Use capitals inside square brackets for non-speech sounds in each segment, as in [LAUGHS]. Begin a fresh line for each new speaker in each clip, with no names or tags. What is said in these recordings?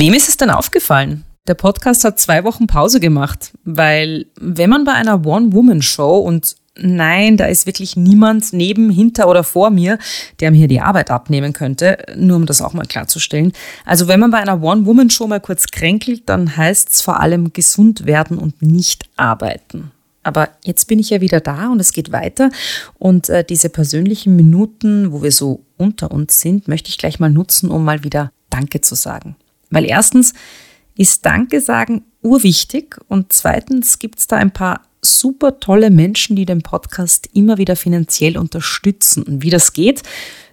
Wem ist es denn aufgefallen? Der Podcast hat zwei Wochen Pause gemacht, weil wenn man bei einer One-Woman-Show und nein, da ist wirklich niemand neben, hinter oder vor mir, der mir hier die Arbeit abnehmen könnte, nur um das auch mal klarzustellen. Also wenn man bei einer One-Woman-Show mal kurz kränkelt, dann heißt es vor allem gesund werden und nicht arbeiten. Aber jetzt bin ich ja wieder da und es geht weiter. Und äh, diese persönlichen Minuten, wo wir so unter uns sind, möchte ich gleich mal nutzen, um mal wieder Danke zu sagen. Weil erstens ist Danke sagen urwichtig und zweitens gibt es da ein paar super tolle Menschen, die den Podcast immer wieder finanziell unterstützen. Und wie das geht,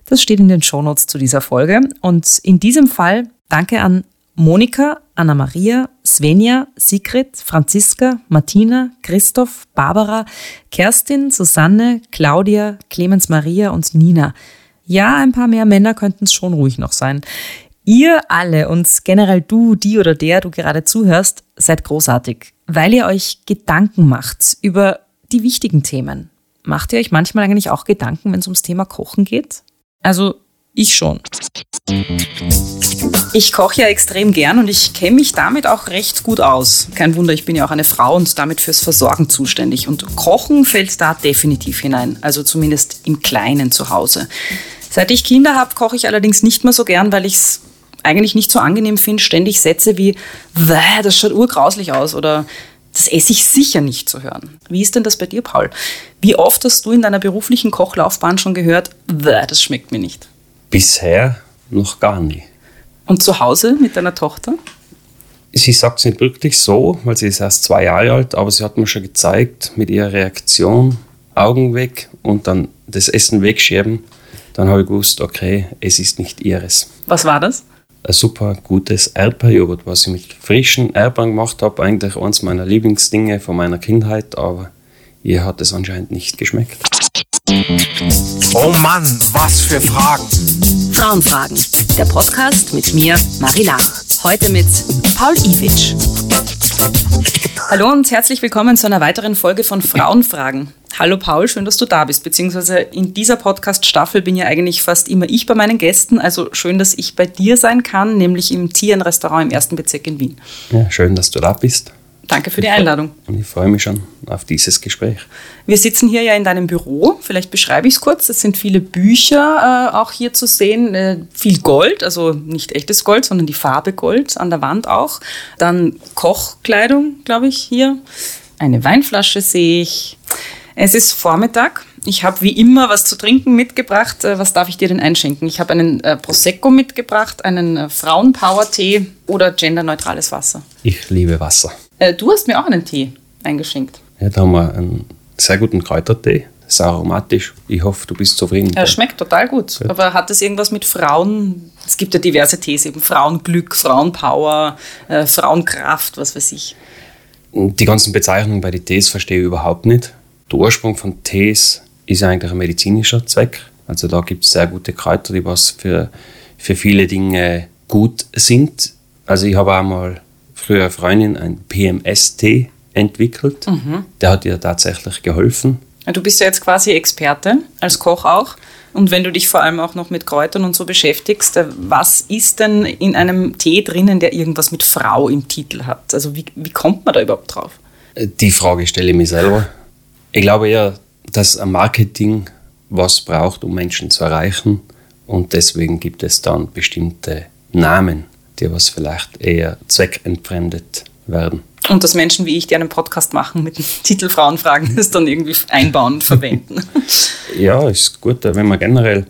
das steht in den Shownotes zu dieser Folge. Und in diesem Fall danke an Monika, Anna-Maria, Svenja, Sigrid, Franziska, Martina, Christoph, Barbara, Kerstin, Susanne, Claudia, Clemens Maria und Nina. Ja, ein paar mehr Männer könnten es schon ruhig noch sein. Ihr alle und generell du, die oder der du gerade zuhörst, seid großartig, weil ihr euch Gedanken macht über die wichtigen Themen. Macht ihr euch manchmal eigentlich auch Gedanken, wenn es ums Thema Kochen geht? Also ich schon. Ich koche ja extrem gern und ich kenne mich damit auch recht gut aus. Kein Wunder, ich bin ja auch eine Frau und damit fürs Versorgen zuständig. Und Kochen fällt da definitiv hinein, also zumindest im Kleinen zu Hause. Seit ich Kinder habe, koche ich allerdings nicht mehr so gern, weil ich es eigentlich nicht so angenehm finde, ständig Sätze wie, das schaut urgrauslich aus oder das esse ich sicher nicht zu hören. Wie ist denn das bei dir, Paul? Wie oft hast du in deiner beruflichen Kochlaufbahn schon gehört, das schmeckt mir nicht?
Bisher noch gar nie.
Und zu Hause mit deiner Tochter?
Sie sagt es nicht wirklich so, weil sie ist erst zwei Jahre alt, aber sie hat mir schon gezeigt, mit ihrer Reaktion, Augen weg und dann das Essen wegschieben, dann habe ich gewusst, okay, es ist nicht ihres.
Was war das?
Ein super gutes Erdbeerjoghurt, was ich mit frischen Erdbeeren gemacht habe. Eigentlich eines meiner Lieblingsdinge von meiner Kindheit, aber ihr hat es anscheinend nicht geschmeckt.
Oh Mann, was für Fragen!
Frauenfragen, der Podcast mit mir, Marila. Heute mit Paul Iwitsch. Hallo und herzlich willkommen zu einer weiteren Folge von Frauenfragen. Hallo Paul, schön, dass du da bist. Beziehungsweise in dieser Podcast-Staffel bin ja eigentlich fast immer ich bei meinen Gästen. Also schön, dass ich bei dir sein kann, nämlich im Tieren-Restaurant im ersten Bezirk in Wien.
Ja, schön, dass du da bist.
Danke für die Einladung.
Ich freue mich schon auf dieses Gespräch.
Wir sitzen hier ja in deinem Büro. Vielleicht beschreibe ich es kurz. Es sind viele Bücher äh, auch hier zu sehen. Äh, viel Gold, also nicht echtes Gold, sondern die Farbe Gold an der Wand auch. Dann Kochkleidung, glaube ich, hier. Eine Weinflasche sehe ich. Es ist Vormittag. Ich habe wie immer was zu trinken mitgebracht. Äh, was darf ich dir denn einschenken? Ich habe einen äh, Prosecco mitgebracht, einen äh, Frauenpower-Tee oder genderneutrales Wasser.
Ich liebe Wasser.
Äh, du hast mir auch einen Tee eingeschenkt.
Ja, da haben wir einen sehr guten Kräutertee. Sehr aromatisch. Ich hoffe, du bist zufrieden.
Er schmeckt total gut. gut. Aber hat das irgendwas mit Frauen? Es gibt ja diverse Tees, eben Frauenglück, Frauenpower, äh, Frauenkraft, was weiß ich.
Die ganzen Bezeichnungen bei den Tees verstehe ich überhaupt nicht. Der Ursprung von Tees ist eigentlich ein medizinischer Zweck. Also da gibt es sehr gute Kräuter, die was für, für viele Dinge gut sind. Also ich habe einmal früher Freundin ein PMS-Tee entwickelt. Mhm. Der hat ihr tatsächlich geholfen.
Du bist ja jetzt quasi Experte, als Koch auch. Und wenn du dich vor allem auch noch mit Kräutern und so beschäftigst, äh, was ist denn in einem Tee drinnen, der irgendwas mit Frau im Titel hat? Also wie, wie kommt man da überhaupt drauf?
Die Frage stelle ich mir selber. Ich glaube eher, dass ein Marketing was braucht, um Menschen zu erreichen. Und deswegen gibt es dann bestimmte Namen, die was vielleicht eher zweckentfremdet werden.
Und dass Menschen wie ich, die einen Podcast machen mit dem [LAUGHS] Titel Frauenfragen, das dann irgendwie einbauen und [LAUGHS] verwenden.
ja, ist gut, wenn man generell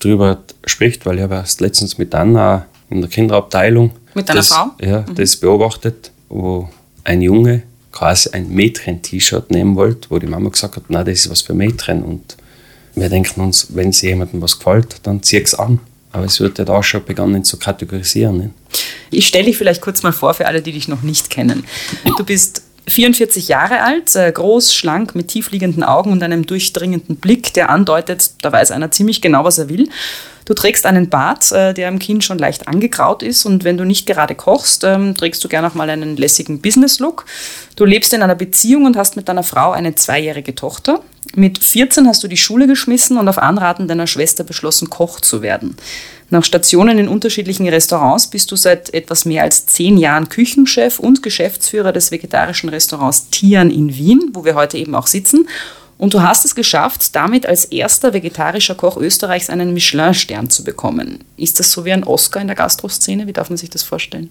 darüber spricht, weil ich habe erst letztens mit Anna in der Kinderabteilung
mit deiner
das,
Frau?
Ja, mhm. das beobachtet, wo ein Junge quasi ein Mädchen-T-Shirt nehmen wollte, wo die Mama gesagt hat, na, das ist was für Mädchen. Und wir denken uns, wenn es jemandem was gefällt, dann zieh es an. Aber es wird ja da schon begonnen zu kategorisieren. Ne?
Ich stelle dich vielleicht kurz mal vor für alle, die dich noch nicht kennen. Du bist 44 Jahre alt, äh, groß, schlank, mit tiefliegenden Augen und einem durchdringenden Blick, der andeutet, da weiß einer ziemlich genau, was er will. Du trägst einen Bart, äh, der am Kinn schon leicht angegraut ist und wenn du nicht gerade kochst, ähm, trägst du gerne auch mal einen lässigen Business-Look. Du lebst in einer Beziehung und hast mit deiner Frau eine zweijährige Tochter. Mit 14 hast du die Schule geschmissen und auf Anraten deiner Schwester beschlossen, Koch zu werden. Nach Stationen in unterschiedlichen Restaurants bist du seit etwas mehr als zehn Jahren Küchenchef und Geschäftsführer des vegetarischen Restaurants Tian in Wien, wo wir heute eben auch sitzen. Und du hast es geschafft, damit als erster vegetarischer Koch Österreichs einen Michelin-Stern zu bekommen. Ist das so wie ein Oscar in der Gastroszene? Wie darf man sich das vorstellen?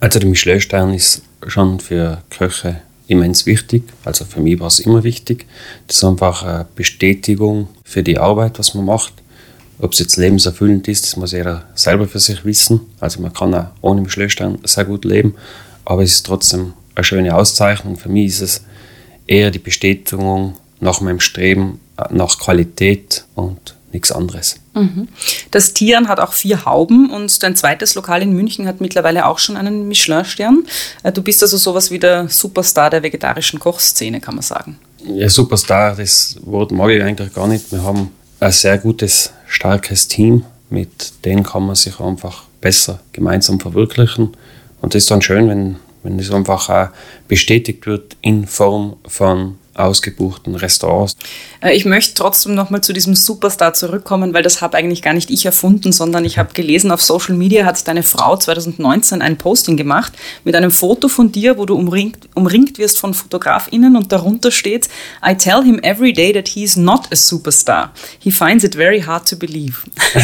Also der Michelin-Stern ist schon für Köche immens wichtig. Also für mich war es immer wichtig. Das ist einfach eine Bestätigung für die Arbeit, was man macht. Ob es jetzt lebenserfüllend ist, das muss jeder selber für sich wissen. Also man kann auch ohne Michelin-Stern sehr gut leben, aber es ist trotzdem eine schöne Auszeichnung. Für mich ist es eher die Bestätigung nach meinem Streben nach Qualität und nichts anderes.
Mhm. Das Tieren hat auch vier Hauben und dein zweites Lokal in München hat mittlerweile auch schon einen Michelin-Stern. Äh, du bist also sowas wie der Superstar der vegetarischen Kochszene, kann man sagen.
Ja, Superstar, das Wort mag ich eigentlich gar nicht. Wir haben ein sehr gutes, starkes Team, mit dem kann man sich einfach besser gemeinsam verwirklichen. Und das ist dann schön, wenn, wenn das einfach auch bestätigt wird in Form von ausgebuchten Restaurants.
Äh, ich möchte trotzdem nochmal zu diesem Superstar zurückkommen, weil das habe eigentlich gar nicht ich erfunden, sondern ich habe gelesen, auf Social Media hat deine Frau 2019 ein Posting gemacht mit einem Foto von dir, wo du umringt, umringt wirst von FotografInnen und darunter steht, I tell him every day that he is not a superstar. He finds it very hard to believe.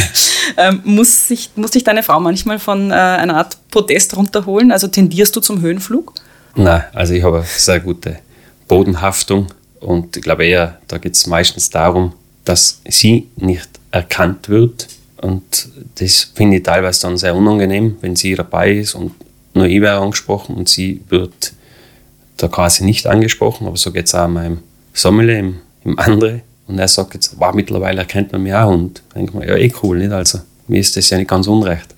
[LAUGHS] ähm, muss, sich, muss dich deine Frau manchmal von äh, einer Art Podest runterholen? Also tendierst du zum Höhenflug?
Nein, also ich habe sehr gute Bodenhaftung. Und ich glaube eher, da geht es meistens darum, dass sie nicht erkannt wird. Und das finde ich teilweise dann sehr unangenehm, wenn sie dabei ist und nur ich wäre angesprochen und sie wird da quasi nicht angesprochen. Aber so geht es auch meinem Sommelier, im, im andere. Und er sagt jetzt, wow, mittlerweile erkennt man mich auch. Und denkt man, ja, eh cool, nicht? Also mir ist das ja nicht ganz unrecht.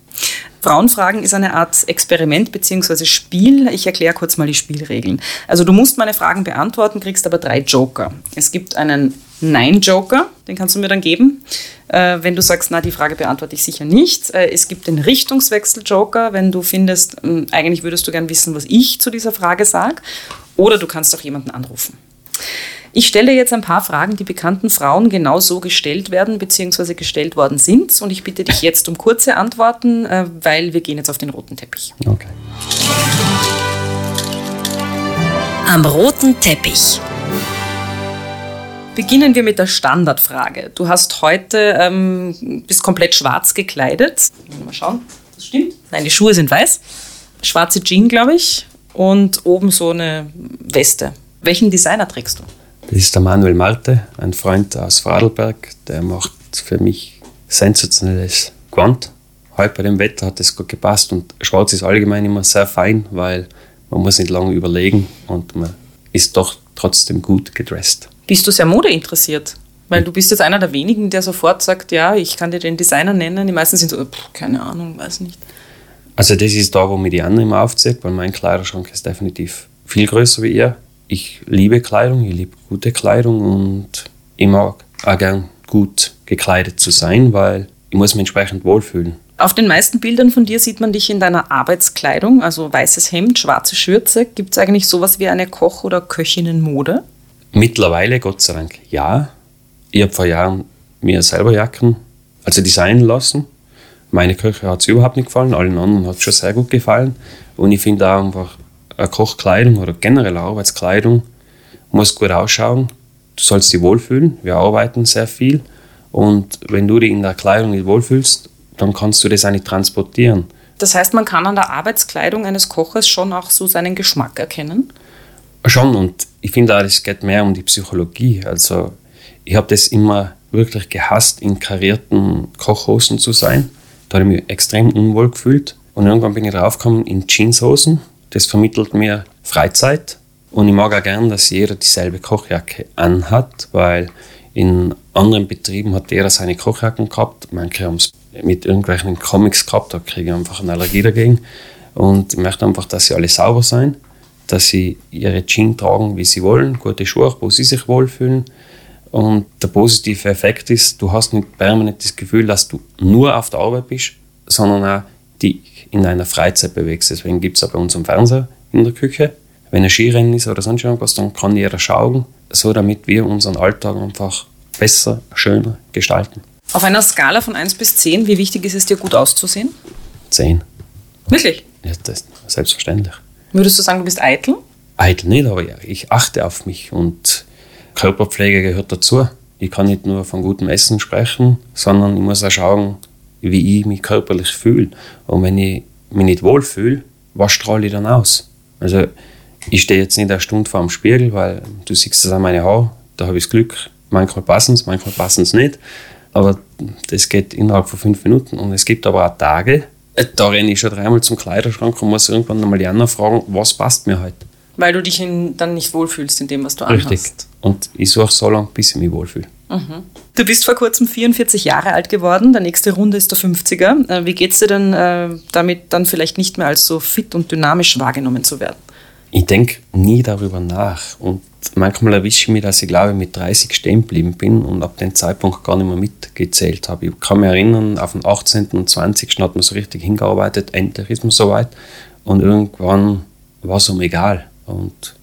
Frauenfragen ist eine Art Experiment bzw. Spiel. Ich erkläre kurz mal die Spielregeln. Also du musst meine Fragen beantworten, kriegst aber drei Joker. Es gibt einen Nein-Joker, den kannst du mir dann geben. Äh, wenn du sagst, na, die Frage beantworte ich sicher nicht. Äh, es gibt den Richtungswechsel-Joker, wenn du findest, äh, eigentlich würdest du gern wissen, was ich zu dieser Frage sage. Oder du kannst auch jemanden anrufen. Ich stelle jetzt ein paar Fragen, die bekannten Frauen genau so gestellt werden bzw. gestellt worden sind. Und ich bitte dich jetzt um kurze Antworten, äh, weil wir gehen jetzt auf den roten Teppich.
Okay.
Am roten Teppich.
Beginnen wir mit der Standardfrage. Du hast heute, ähm, bist komplett schwarz gekleidet. Mal schauen, das stimmt. Nein, die Schuhe sind weiß. Schwarze Jeans, glaube ich. Und oben so eine Weste. Welchen Designer trägst du?
Das ist der Manuel Marte, ein Freund aus Vorarlberg. Der macht für mich sensationelles Quant. Heute bei dem Wetter hat es gut gepasst und Schwarz ist allgemein immer sehr fein, weil man muss nicht lange überlegen und man ist doch trotzdem gut gedresst.
Bist du sehr modeinteressiert? Weil du bist jetzt einer der wenigen, der sofort sagt, ja, ich kann dir den Designer nennen. Die meisten sind so, pff, keine Ahnung, weiß nicht.
Also das ist da, wo mir die anderen immer aufzieht, weil mein Kleiderschrank ist definitiv viel größer wie ihr ich liebe Kleidung, ich liebe gute Kleidung und ich mag auch gern gut gekleidet zu sein, weil ich muss mich entsprechend wohlfühlen.
Auf den meisten Bildern von dir sieht man dich in deiner Arbeitskleidung, also weißes Hemd, schwarze Schürze. Gibt es eigentlich sowas wie eine Koch- oder Köchinnenmode?
Mittlerweile, Gott sei Dank, ja. Ich habe vor Jahren mir selber Jacken, also designen lassen. Meine Köche hat es überhaupt nicht gefallen, allen anderen hat es schon sehr gut gefallen. Und ich finde auch einfach, eine Kochkleidung oder generell Arbeitskleidung muss gut ausschauen. Du sollst dich wohlfühlen. Wir arbeiten sehr viel. Und wenn du dich in der Kleidung nicht wohlfühlst, dann kannst du das auch nicht transportieren.
Das heißt, man kann an der Arbeitskleidung eines Koches schon auch so seinen Geschmack erkennen?
Schon, und ich finde auch, es geht mehr um die Psychologie. Also, ich habe das immer wirklich gehasst, in karierten Kochhosen zu sein. Da habe ich mich extrem unwohl gefühlt. Und irgendwann bin ich draufgekommen in Jeanshosen das vermittelt mir Freizeit und ich mag auch gern, dass jeder dieselbe Kochjacke anhat, weil in anderen Betrieben hat jeder seine Kochjacken gehabt. Manche haben es mit irgendwelchen Comics gehabt, da kriege ich einfach eine Allergie dagegen. Und ich möchte einfach, dass sie alle sauber sein, dass sie ihre Jeans tragen, wie sie wollen, gute Schuhe, wo sie sich wohlfühlen. Und der positive Effekt ist, du hast nicht permanent das Gefühl, dass du nur auf der Arbeit bist, sondern auch die in deiner Freizeit bewegst. Deswegen gibt es auch bei uns einen Fernseher in der Küche, Wenn ein Skirennen ist oder sonst irgendwas, dann kann jeder schauen, so damit wir unseren Alltag einfach besser, schöner gestalten.
Auf einer Skala von 1 bis 10, wie wichtig ist es dir, gut auszusehen?
10.
Wirklich?
Ja, das ist selbstverständlich.
Würdest du sagen, du bist eitel?
Eitel nicht, aber ja, ich achte auf mich und Körperpflege gehört dazu. Ich kann nicht nur von gutem Essen sprechen, sondern ich muss auch schauen, wie ich mich körperlich fühle. Und wenn ich mich nicht wohl fühle, was strahle ich dann aus? Also ich stehe jetzt nicht eine Stunde vor dem Spiegel, weil du siehst das an meine Haare, da habe ich das Glück, manchmal passen es, manchmal passen es nicht. Aber das geht innerhalb von fünf Minuten. Und es gibt aber auch Tage, äh, da renne ich schon dreimal zum Kleiderschrank und muss irgendwann nochmal die anderen fragen, was passt mir heute.
Weil du dich in, dann nicht wohlfühlst in dem, was du
Richtig.
anhast.
Und ich suche so lange, bis ich mich wohlfühle.
Du bist vor kurzem 44 Jahre alt geworden. Der nächste Runde ist der 50er. Äh, Wie geht's dir denn äh, damit, dann vielleicht nicht mehr als so fit und dynamisch wahrgenommen zu werden?
Ich denke nie darüber nach. Und manchmal erwische ich mich, dass ich glaube, mit 30 stehen geblieben bin und ab dem Zeitpunkt gar nicht mehr mitgezählt habe. Ich kann mich erinnern, auf den 18. und 20. hat man so richtig hingearbeitet, endlich ist man soweit. Und irgendwann war es um egal. Und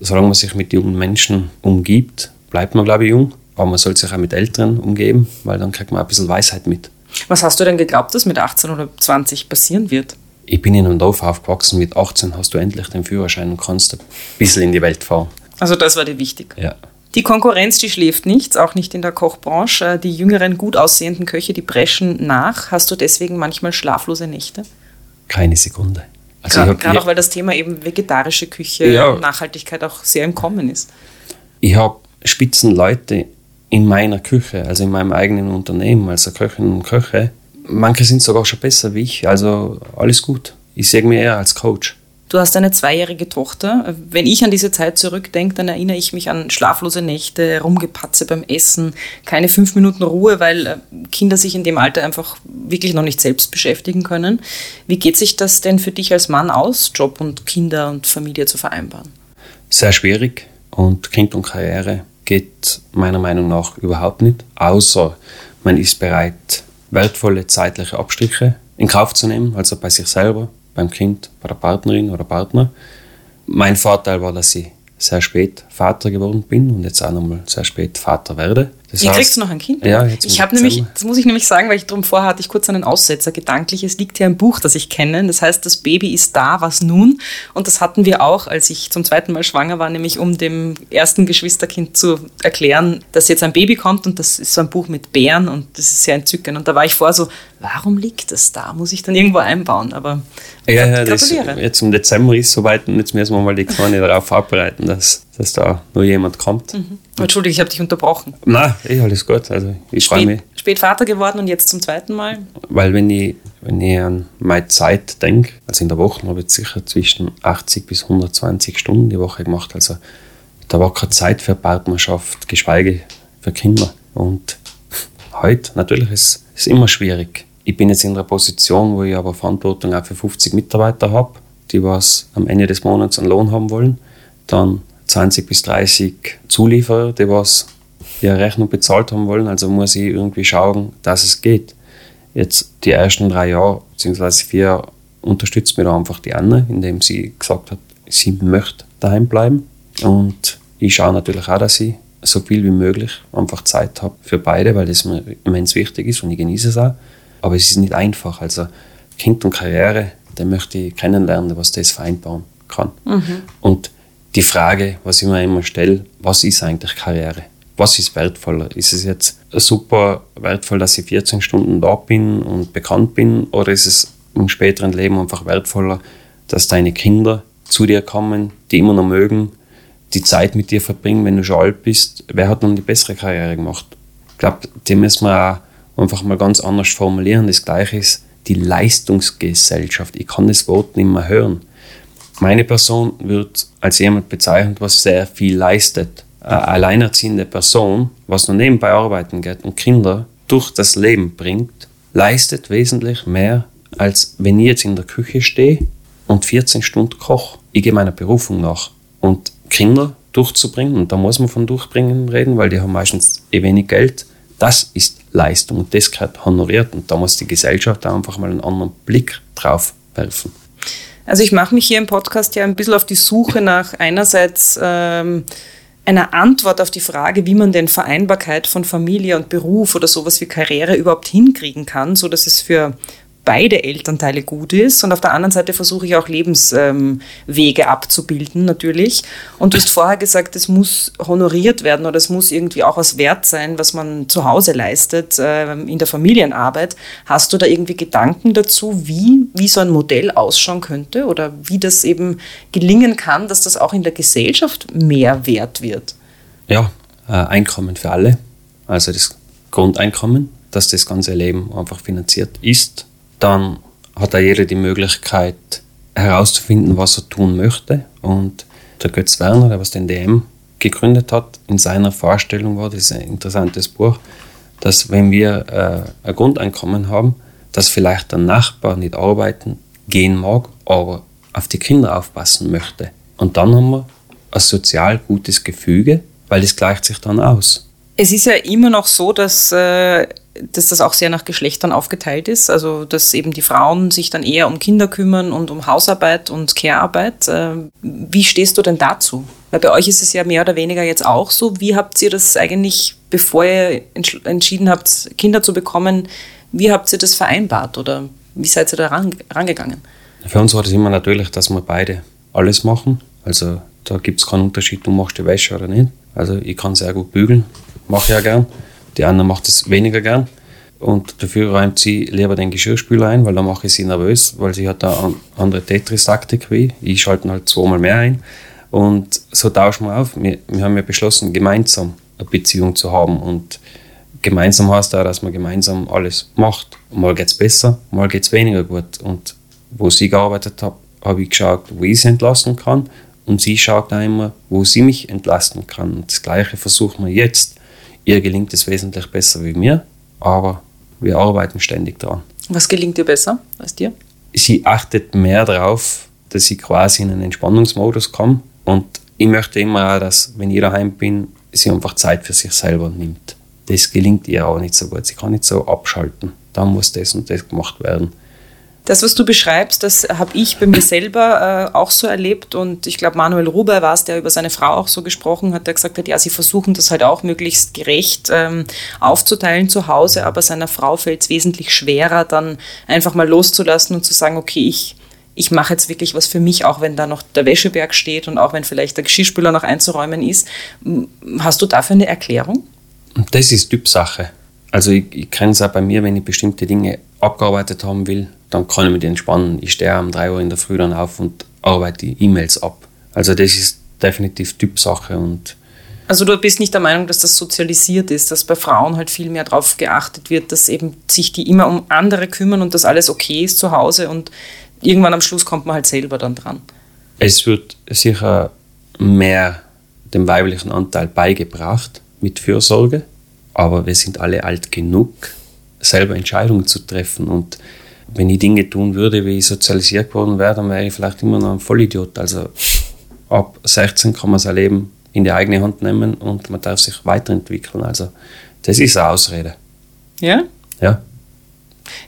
solange man sich mit jungen Menschen umgibt, bleibt man, glaube ich, jung. Aber man sollte sich auch mit Älteren umgeben, weil dann kriegt man ein bisschen Weisheit mit.
Was hast du denn geglaubt, dass mit 18 oder 20 passieren wird?
Ich bin in einem Dorf aufgewachsen, mit 18 hast du endlich den Führerschein und kannst ein bisschen in die Welt fahren.
Also das war dir wichtig.
Ja.
Die Konkurrenz, die schläft nicht, auch nicht in der Kochbranche. Äh, Die jüngeren, gut aussehenden Köche, die preschen nach. Hast du deswegen manchmal schlaflose Nächte?
Keine Sekunde. Also
Gerade gerade auch, weil das Thema eben vegetarische Küche,
Ja.
Nachhaltigkeit auch sehr im Kommen ist.
ich habe Spitzenleute in meiner Küche, also in meinem eigenen Unternehmen, also Köchinnen und Köche. Manche sind sogar schon besser wie ich, also alles gut. Ich sehe mich eher als Coach.
Du hast eine zweijährige Tochter. Wenn ich an diese Zeit zurückdenke, dann erinnere ich mich an schlaflose Nächte, Rumgepatze beim Essen, keine fünf Minuten Ruhe, weil äh, Kinder sich in dem Alter einfach wirklich noch nicht selbst beschäftigen können. Wie geht sich das denn für dich als Mann aus, Job und Kinder und Familie zu vereinbaren?
Sehr schwierig und Kind und Karriere geht meiner Meinung nach überhaupt nicht, außer man ist bereit, wertvolle zeitliche Abstriche in Kauf zu nehmen, also bei sich selber, beim Kind, bei der Partnerin oder Partner. Mein Vorteil war, dass ich sehr spät Vater geworden bin und jetzt auch nochmal sehr spät Vater werde. Das
Wie
heißt-
kriegst du noch ein Kind?
Ja, jetzt
ich habe nämlich, das muss ich nämlich sagen, weil ich drum vorher hatte ich kurz einen Aussetzer gedanklich. Es liegt hier ein Buch, das ich kenne. Das heißt, das Baby ist da, was nun? Und das hatten wir auch, als ich zum zweiten Mal schwanger war, nämlich um dem ersten Geschwisterkind zu erklären, dass jetzt ein Baby kommt und das ist so ein Buch mit Bären und das ist sehr entzückend. Und da war ich vorher so, warum liegt das da? Muss ich dann irgendwo einbauen? Aber
Ja, ja, das,
gratuliere.
jetzt im Dezember ist es soweit und jetzt müssen wir mal die Kleine darauf vorbereiten, dass, dass da nur jemand kommt.
Entschuldige, ich habe dich unterbrochen.
Nein, eh, alles gut. Also ich freue mich,
Spät, Vater geworden und jetzt zum zweiten Mal.
weil wenn ich, wenn ich an meine Zeit denke, also in der Woche habe ich sicher zwischen 80 bis 120 Stunden die Woche gemacht. Also da war keine Zeit für Partnerschaft, geschweige für Kinder. Und heute, natürlich, ist es immer schwierig. Ich bin jetzt in einer Position, wo ich aber Verantwortung auch für 50 Mitarbeiter habe, die was am Ende des Monats einen Lohn haben wollen. Dann 20 bis 30 Zulieferer, die was ihre Rechnung bezahlt haben wollen. Also muss ich irgendwie schauen, dass es geht. Jetzt die ersten drei Jahre, beziehungsweise vier Jahre, unterstützt mir da einfach die Anne, indem sie gesagt hat, sie möchte daheim bleiben. Und ich schaue natürlich auch, dass ich so viel wie möglich einfach Zeit habe für beide, weil das mir immens wichtig ist und ich genieße es auch. Aber es ist nicht einfach. Also Kind und Karriere, da möchte ich kennenlernen, was das vereinbaren kann. Und die Frage, was ich mir immer stelle, was ist eigentlich Karriere? Was ist wertvoller? Ist es jetzt super wertvoll, dass ich 14 Stunden da bin und bekannt bin? Oder ist es im späteren Leben einfach wertvoller, dass deine Kinder zu dir kommen, die immer noch mögen, die Zeit mit dir verbringen, wenn du schon alt bist? Wer hat nun die bessere Karriere gemacht? Ich glaube, die müssen wir auch einfach mal ganz anders formulieren. Das Gleiche ist die Leistungsgesellschaft. Ich kann das Wort nicht mehr hören. Meine Person wird als jemand bezeichnet, was sehr viel leistet. Eine alleinerziehende Person, was nur nebenbei arbeiten geht und Kinder durch das Leben bringt, leistet wesentlich mehr, als wenn ich jetzt in der Küche stehe und 14 Stunden koche. Ich gehe meiner Berufung nach. Und Kinder durchzubringen, und da muss man von durchbringen reden, weil die haben meistens eh wenig Geld, das ist Leistung und das gehört honoriert und da muss die Gesellschaft einfach mal einen anderen Blick drauf werfen.
Also ich mache mich hier im Podcast ja ein bisschen auf die Suche nach einerseits ähm, einer Antwort auf die Frage, wie man denn Vereinbarkeit von Familie und Beruf oder sowas wie Karriere überhaupt hinkriegen kann, so dass es für beide Elternteile gut ist. Und auf der anderen Seite versuche ich auch Lebenswege ähm, abzubilden, natürlich. Und du hast vorher gesagt, es muss honoriert werden oder es muss irgendwie auch was wert sein, was man zu Hause leistet äh, in der Familienarbeit. Hast du da irgendwie Gedanken dazu, wie, wie so ein Modell ausschauen könnte oder wie das eben gelingen kann, dass das auch in der Gesellschaft mehr wert wird?
Ja, äh, Einkommen für alle, also das Grundeinkommen, dass das ganze Leben einfach finanziert ist dann hat auch jeder die Möglichkeit herauszufinden, was er tun möchte. Und der Götz Werner, der was den DM gegründet hat, in seiner Vorstellung war, das ist ein interessantes Buch, dass wenn wir äh, ein Grundeinkommen haben, dass vielleicht der Nachbar nicht arbeiten gehen mag, aber auf die Kinder aufpassen möchte. Und dann haben wir ein sozial gutes Gefüge, weil das gleicht sich dann aus.
Es ist ja immer noch so, dass äh, dass das auch sehr nach Geschlechtern aufgeteilt ist. Also, dass eben die Frauen sich dann eher um Kinder kümmern und um Hausarbeit und Care-Arbeit. Ähm, wie stehst du denn dazu? Weil bei euch ist es ja mehr oder weniger jetzt auch so. Wie habt ihr das eigentlich, bevor ihr entschieden habt, Kinder zu bekommen, wie habt ihr das vereinbart oder wie seid ihr da rangegangen?
Für uns war das immer natürlich, dass wir beide alles machen. Also da gibt es keinen Unterschied, du machst die Wäsche oder nicht. Also ich kann sehr gut bügeln, mache ja gern. Die Anna macht es weniger gern. Und dafür räumt sie lieber den Geschirrspüler ein, weil da mache ich sie nervös, weil sie hat da andere Tetris-Taktik wie ich. schalte halt zweimal mehr ein. Und so tauschen wir auf. Wir, wir haben ja beschlossen, gemeinsam eine Beziehung zu haben. Und gemeinsam heißt auch, dass man gemeinsam alles macht. Mal geht es besser, mal geht es weniger gut. Und wo sie gearbeitet hat, habe ich geschaut, wo ich sie entlassen kann. Und sie schaut auch immer, wo sie mich entlasten kann. Und das Gleiche versuchen wir jetzt. Ihr gelingt es wesentlich besser wie mir, aber wir arbeiten ständig daran.
Was gelingt dir besser als dir?
Sie achtet mehr darauf, dass ich quasi in einen Entspannungsmodus komme und ich möchte immer auch, dass, wenn ich daheim bin, sie einfach Zeit für sich selber nimmt. Das gelingt ihr auch nicht so gut. Sie kann nicht so abschalten. Da muss das und das gemacht werden.
Das, was du beschreibst, das habe ich bei mir selber äh, auch so erlebt. Und ich glaube, Manuel Ruber war es, der über seine Frau auch so gesprochen hat, der gesagt hat, ja, sie versuchen das halt auch möglichst gerecht ähm, aufzuteilen zu Hause, aber seiner Frau fällt es wesentlich schwerer, dann einfach mal loszulassen und zu sagen, okay, ich, ich mache jetzt wirklich was für mich, auch wenn da noch der Wäscheberg steht und auch wenn vielleicht der Geschirrspüler noch einzuräumen ist. Hast du dafür eine Erklärung?
Das ist Typsache. Also ich, ich kenne es auch bei mir, wenn ich bestimmte Dinge abgearbeitet haben will, dann kann ich mich entspannen. Ich stehe um 3 Uhr in der Früh dann auf und arbeite die E-Mails ab. Also das ist definitiv Typsache und
also du bist nicht der Meinung, dass das sozialisiert ist, dass bei Frauen halt viel mehr darauf geachtet wird, dass eben sich die immer um andere kümmern und dass alles okay ist zu Hause und irgendwann am Schluss kommt man halt selber dann dran.
Es wird sicher mehr dem weiblichen Anteil beigebracht mit Fürsorge, aber wir sind alle alt genug, selber Entscheidungen zu treffen und wenn ich Dinge tun würde, wie ich sozialisiert worden wäre, dann wäre ich vielleicht immer noch ein Vollidiot. Also ab 16 kann man sein Leben in die eigene Hand nehmen und man darf sich weiterentwickeln. Also das ist eine Ausrede.
Ja?
Ja.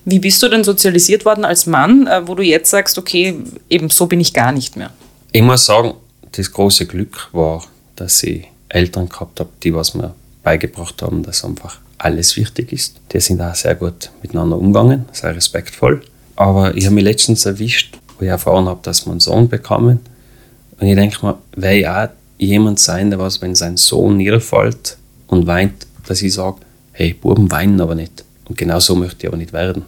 Wie bist du denn sozialisiert worden als Mann, äh, wo du jetzt sagst, okay, eben so bin ich gar nicht mehr?
Ich muss sagen, das große Glück war, dass ich Eltern gehabt habe, die was mir beigebracht haben, dass einfach alles wichtig ist. Die sind auch sehr gut miteinander umgegangen, sehr respektvoll. Aber ich habe mich letztens erwischt, wo ich erfahren habe, dass wir einen Sohn bekommen. Und ich denke mir, wäre auch jemand sein, der was, wenn sein Sohn niederfällt und weint, dass ich sage, hey, Buben weinen aber nicht. Und genau so möchte ich aber nicht werden.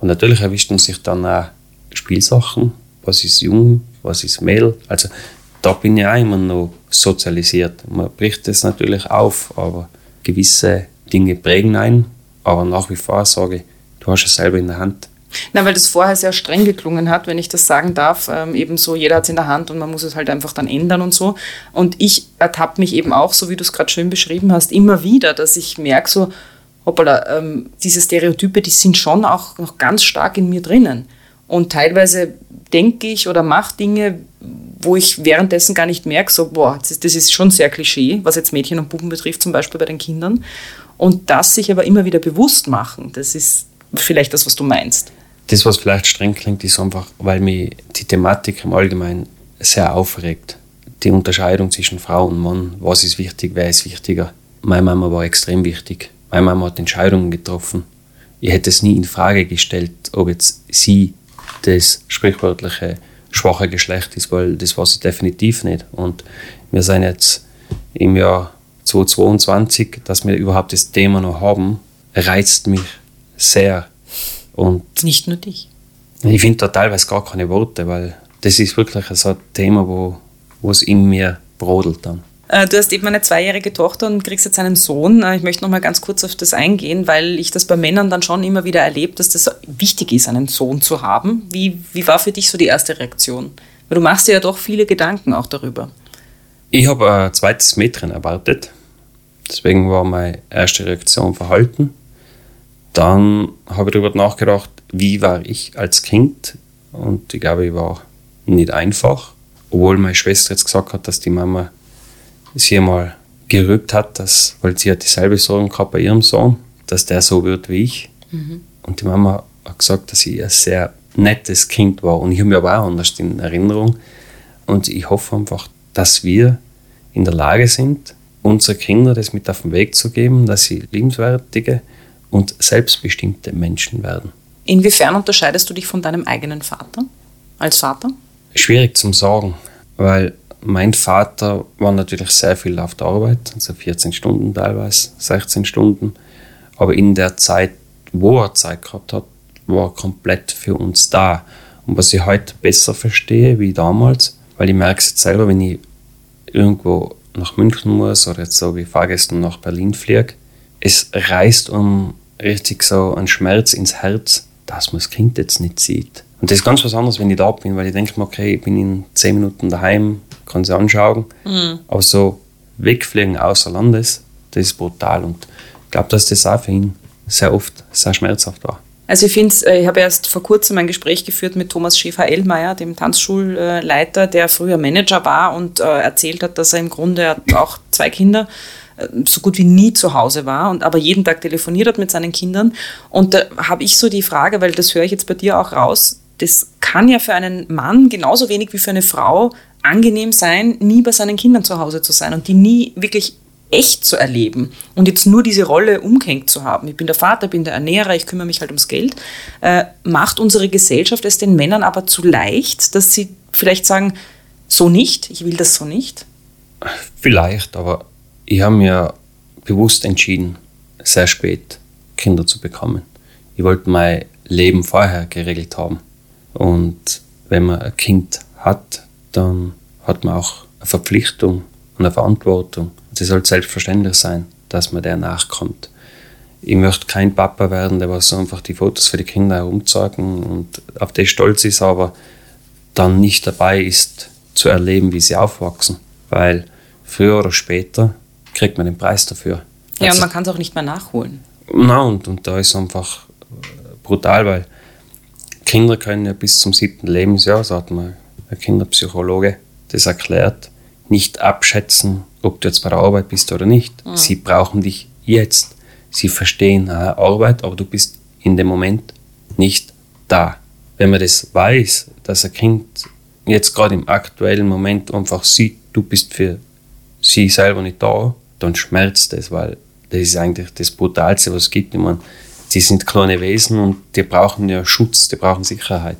Und natürlich erwischt man sich dann auch Spielsachen, was ist jung, was ist Mädel. Also da bin ich auch immer noch sozialisiert. Man bricht das natürlich auf, aber gewisse Dinge prägen ein, aber nach wie vor sage ich, du hast es selber in der Hand.
Na, weil das vorher sehr streng geklungen hat, wenn ich das sagen darf. Ähm, eben so, jeder hat es in der Hand und man muss es halt einfach dann ändern und so. Und ich ertappe mich eben auch, so wie du es gerade schön beschrieben hast, immer wieder, dass ich merke so, hoppala, ähm, diese Stereotype, die sind schon auch noch ganz stark in mir drinnen. Und teilweise denke ich oder mache Dinge, wo ich währenddessen gar nicht merke, so, boah, das ist schon sehr Klischee, was jetzt Mädchen und Buben betrifft, zum Beispiel bei den Kindern. Und das sich aber immer wieder bewusst machen, das ist vielleicht das, was du meinst.
Das, was vielleicht streng klingt, ist einfach, weil mich die Thematik im Allgemeinen sehr aufregt. Die Unterscheidung zwischen Frau und Mann, was ist wichtig, wer ist wichtiger. Meine Mama war extrem wichtig. Meine Mama hat Entscheidungen getroffen. Ich hätte es nie in Frage gestellt, ob jetzt sie das sprichwörtliche schwache Geschlecht ist, weil das war sie definitiv nicht. Und wir sind jetzt im Jahr 2022, dass wir überhaupt das Thema noch haben, reizt mich sehr. Und
nicht nur dich.
Ich finde da teilweise gar keine Worte, weil das ist wirklich so ein Thema, wo, wo es in mir brodelt dann.
Äh, du hast eben eine zweijährige Tochter und kriegst jetzt einen Sohn. Äh, ich möchte noch mal ganz kurz auf das eingehen, weil ich das bei Männern dann schon immer wieder erlebe, dass das wichtig ist, einen Sohn zu haben. Wie, wie war für dich so die erste Reaktion? Weil du machst dir ja doch viele Gedanken auch darüber.
Ich habe ein zweites Mädchen erwartet. Deswegen war meine erste Reaktion Verhalten. Dann habe ich darüber nachgedacht, wie war ich als Kind? Und ich glaube, ich war nicht einfach. Obwohl meine Schwester jetzt gesagt hat, dass die Mama sie einmal gerügt hat, dass, weil sie hat dieselbe Sorgen gehabt bei ihrem Sohn, dass der so wird wie ich. Mhm. Und die Mama hat gesagt, dass ich ein sehr nettes Kind war. Und ich habe mich aber auch anders in Erinnerung. Und ich hoffe einfach, dass wir in der Lage sind, unsere Kinder das mit auf den Weg zu geben, dass sie liebenswertige und selbstbestimmte Menschen werden.
Inwiefern unterscheidest du dich von deinem eigenen Vater als Vater?
Schwierig zum Sagen, weil mein Vater war natürlich sehr viel auf der Arbeit, also 14 Stunden teilweise, 16 Stunden. Aber in der Zeit, wo er Zeit gehabt hat, war er komplett für uns da. Und was ich heute besser verstehe wie damals, weil ich merke es jetzt selber, wenn ich irgendwo nach München muss oder jetzt so wie Fahrgästen nach Berlin fliege, es reißt um richtig so einen Schmerz ins Herz, dass man das Kind jetzt nicht sieht. Und das ist ganz was anderes, wenn ich da bin, weil ich denke mir, okay, ich bin in zehn Minuten daheim, kann sie anschauen. Mhm. Aber so wegfliegen außer Landes, das ist brutal. Und ich glaube, dass das auch für ihn sehr oft sehr schmerzhaft war.
Also ich finde äh, ich habe erst vor kurzem ein Gespräch geführt mit Thomas Schäfer-Ellmeier, dem Tanzschulleiter, der früher Manager war und äh, erzählt hat, dass er im Grunde auch zwei Kinder äh, so gut wie nie zu Hause war und aber jeden Tag telefoniert hat mit seinen Kindern. Und da habe ich so die Frage, weil das höre ich jetzt bei dir auch raus, das kann ja für einen Mann genauso wenig wie für eine Frau angenehm sein, nie bei seinen Kindern zu Hause zu sein und die nie wirklich echt zu erleben und jetzt nur diese Rolle umgehängt zu haben. Ich bin der Vater, bin der Ernährer, ich kümmere mich halt ums Geld. Äh, macht unsere Gesellschaft es den Männern aber zu leicht, dass sie vielleicht sagen, so nicht, ich will das so nicht?
Vielleicht, aber ich habe mir bewusst entschieden, sehr spät Kinder zu bekommen. Ich wollte mein Leben vorher geregelt haben. Und wenn man ein Kind hat, dann hat man auch eine Verpflichtung und eine Verantwortung. Es sollte selbstverständlich sein, dass man der nachkommt. Ich möchte kein Papa werden, der was einfach die Fotos für die Kinder herumzeigen und auf das stolz ist, aber dann nicht dabei ist, zu erleben, wie sie aufwachsen. Weil früher oder später kriegt man den Preis dafür.
Ja, also, und man kann es auch nicht mehr nachholen.
Na, und, und da ist einfach brutal, weil Kinder können ja bis zum siebten Lebensjahr, hat man ein Kinderpsychologe das erklärt, nicht abschätzen, ob du jetzt bei der Arbeit bist oder nicht. Mhm. Sie brauchen dich jetzt. Sie verstehen Arbeit, aber du bist in dem Moment nicht da. Wenn man das weiß, dass ein Kind jetzt gerade im aktuellen Moment einfach sieht, du bist für sie selber nicht da, dann schmerzt das, weil das ist eigentlich das Brutalste, was es gibt. Ich meine, die sind kleine Wesen und die brauchen ja Schutz, die brauchen Sicherheit.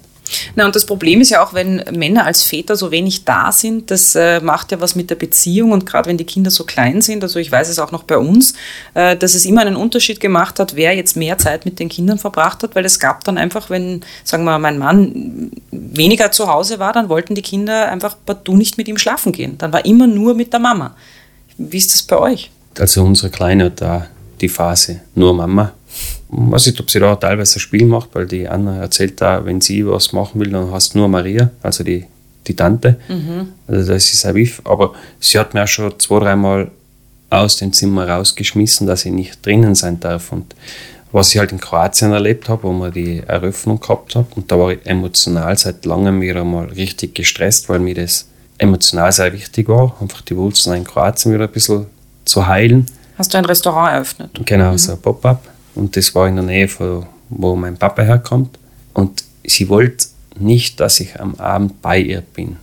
Na, und das Problem ist ja auch, wenn Männer als Väter so wenig da sind, das äh, macht ja was mit der Beziehung und gerade wenn die Kinder so klein sind, also ich weiß es auch noch bei uns, äh, dass es immer einen Unterschied gemacht hat, wer jetzt mehr Zeit mit den Kindern verbracht hat, weil es gab dann einfach, wenn, sagen wir, mein Mann weniger zu Hause war, dann wollten die Kinder einfach partout nicht mit ihm schlafen gehen. Dann war immer nur mit der Mama. Wie ist das bei euch?
Also unsere Kleine hat da die Phase nur Mama weiß nicht, ob sie da teilweise ein Spiel macht, weil die Anna erzählt da, wenn sie was machen will, dann hast du nur Maria, also die, die Tante. Mhm. Also das ist ein Wiff. Aber sie hat mir auch schon zwei, dreimal aus dem Zimmer rausgeschmissen, dass ich nicht drinnen sein darf. Und was ich halt in Kroatien erlebt habe, wo wir die Eröffnung gehabt haben, und da war ich emotional seit langem wieder mal richtig gestresst, weil mir das emotional sehr wichtig war, einfach die Wurzeln in Kroatien wieder ein bisschen zu heilen.
Hast du ein Restaurant eröffnet?
Genau, mhm. so ein Pop-up. Und das war in der Nähe, von, wo mein Papa herkommt. Und sie wollte nicht, dass ich am Abend bei ihr bin.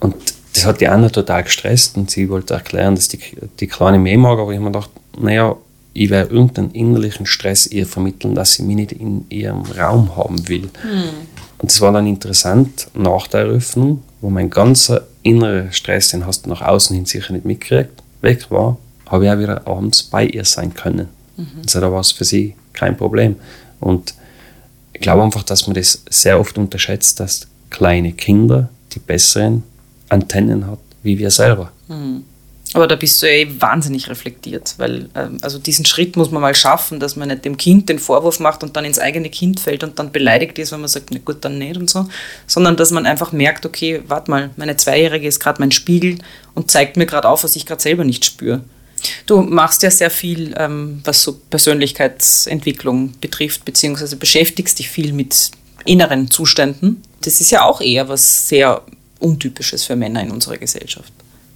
Und das hat die Anna total gestresst und sie wollte erklären, dass die, die Kleine mehr mag, aber ich habe mir gedacht, naja, ich werde irgendeinen innerlichen Stress ihr vermitteln, dass sie mich nicht in ihrem Raum haben will. Hm. Und das war dann interessant nach der Eröffnung, wo mein ganzer innerer Stress, den hast du nach außen hin sicher nicht mitgekriegt, weg war, habe ich auch wieder abends bei ihr sein können. Mhm. Also da war es für sie kein Problem. Und ich glaube einfach, dass man das sehr oft unterschätzt, dass kleine Kinder die besseren Antennen hat wie wir selber.
Mhm. Aber da bist du eh wahnsinnig reflektiert, weil ähm, also diesen Schritt muss man mal schaffen, dass man nicht dem Kind den Vorwurf macht und dann ins eigene Kind fällt und dann beleidigt ist, wenn man sagt, na gut, dann nicht und so, sondern dass man einfach merkt, okay, warte mal, meine Zweijährige ist gerade mein Spiegel und zeigt mir gerade auf, was ich gerade selber nicht spüre. Du machst ja sehr viel, ähm, was so Persönlichkeitsentwicklung betrifft, beziehungsweise beschäftigst dich viel mit inneren Zuständen. Das ist ja auch eher was sehr Untypisches für Männer in unserer Gesellschaft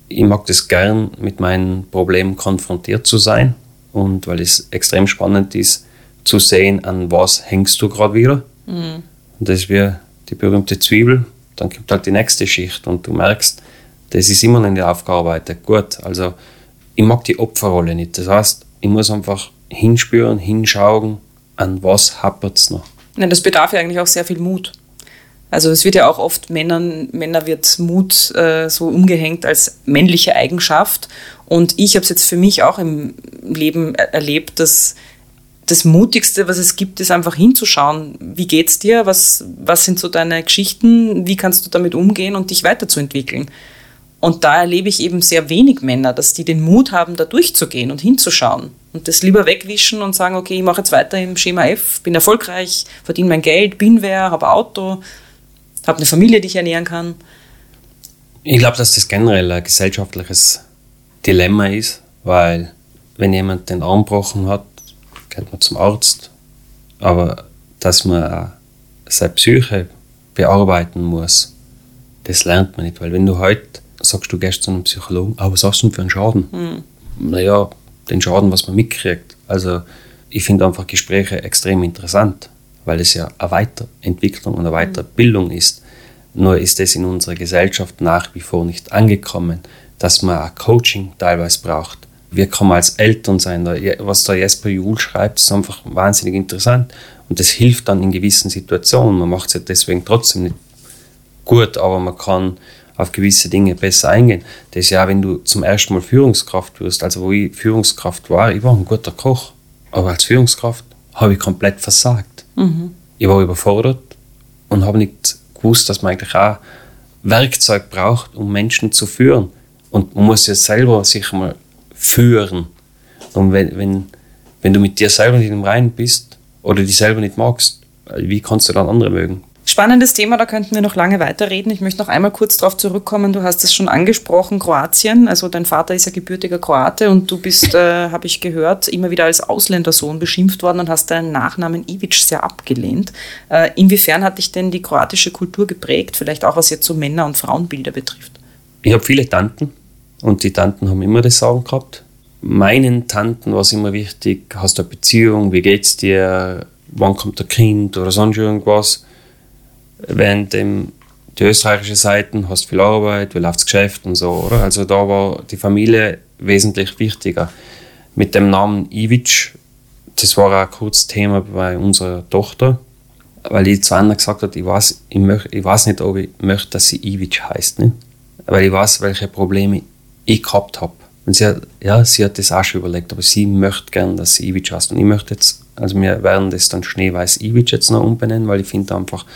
ich mag das gern, mit meinen Problemen konfrontiert zu sein und weil es extrem spannend ist, zu sehen, an was hängst du gerade wieder. Mhm. Und das ist wie die berühmte Zwiebel. Dann kommt halt die nächste Schicht und du merkst, das ist immer noch nicht aufgearbeitet. Gut, also ich mag die Opferrolle nicht. Das heißt, ich muss einfach hinspüren, hinschauen, an was hapert es noch.
Nein, das bedarf ja eigentlich auch sehr viel Mut. Also es wird ja auch oft Männern, Männer wird Mut äh, so umgehängt als männliche Eigenschaft. Und ich habe es jetzt für mich auch im Leben erlebt, dass das Mutigste, was es gibt, ist einfach hinzuschauen, wie geht's dir, was, was sind so deine Geschichten, wie kannst du damit umgehen und dich weiterzuentwickeln. Und da erlebe ich eben sehr wenig Männer, dass die den Mut haben, da durchzugehen und hinzuschauen. Und das lieber wegwischen und sagen, okay, ich mache jetzt weiter im Schema F, bin erfolgreich, verdiene mein Geld, bin wer, habe Auto, habe eine Familie, die ich ernähren kann.
Ich glaube, dass das generell ein gesellschaftliches Dilemma ist, weil wenn jemand den Arm gebrochen hat, geht man zum Arzt. Aber dass man seine Psyche bearbeiten muss, das lernt man nicht. Weil wenn du heute sagst, du gehst zu einem Psychologen, aber was hast du denn für einen Schaden? Mhm. Naja, den Schaden, was man mitkriegt. Also ich finde einfach Gespräche extrem interessant weil es ja eine Weiterentwicklung und eine Weiterbildung ist. Nur ist es in unserer Gesellschaft nach wie vor nicht angekommen, dass man ein Coaching teilweise braucht. Wir können als Eltern sein. Was der Jesper Juhl schreibt, ist einfach wahnsinnig interessant. Und das hilft dann in gewissen Situationen. Man macht es ja deswegen trotzdem nicht gut, aber man kann auf gewisse Dinge besser eingehen. Das ist ja, wenn du zum ersten Mal Führungskraft wirst, also wo ich Führungskraft war, ich war ein guter Koch, aber als Führungskraft habe ich komplett versagt. Mhm. Ich war überfordert und habe nicht gewusst, dass man eigentlich auch Werkzeug braucht, um Menschen zu führen. Und man muss ja selber sich mal führen. Und wenn, wenn, wenn du mit dir selber nicht im Reinen bist oder dich selber nicht magst, wie kannst du dann andere mögen?
Spannendes Thema, da könnten wir noch lange weiterreden. Ich möchte noch einmal kurz darauf zurückkommen. Du hast es schon angesprochen, Kroatien. Also dein Vater ist ja gebürtiger Kroate und du bist, äh, habe ich gehört, immer wieder als Ausländersohn beschimpft worden und hast deinen Nachnamen Ivic sehr abgelehnt. Äh, inwiefern hat dich denn die kroatische Kultur geprägt? Vielleicht auch was jetzt so Männer- und Frauenbilder betrifft.
Ich habe viele Tanten und die Tanten haben immer das Sagen gehabt. Meinen Tanten war es immer wichtig, hast du eine Beziehung, wie geht's dir, wann kommt der Kind oder sonst irgendwas während dem, die österreichische Seite hast viel Arbeit, wie läuft das Geschäft und so, oder? Also da war die Familie wesentlich wichtiger. Mit dem Namen Ivic, das war auch kurz Thema bei unserer Tochter, weil die zu Anna gesagt hat, ich weiß, ich, möch, ich weiß nicht, ob ich möchte, dass sie Ivic heißt, nicht? weil ich weiß, welche Probleme ich gehabt habe. Und sie hat, ja, sie hat das auch schon überlegt, aber sie möchte gern, dass sie Ivic heißt. Und ich möchte jetzt, also wir werden das dann Schneeweiß Ivic jetzt noch umbenennen, weil ich finde einfach,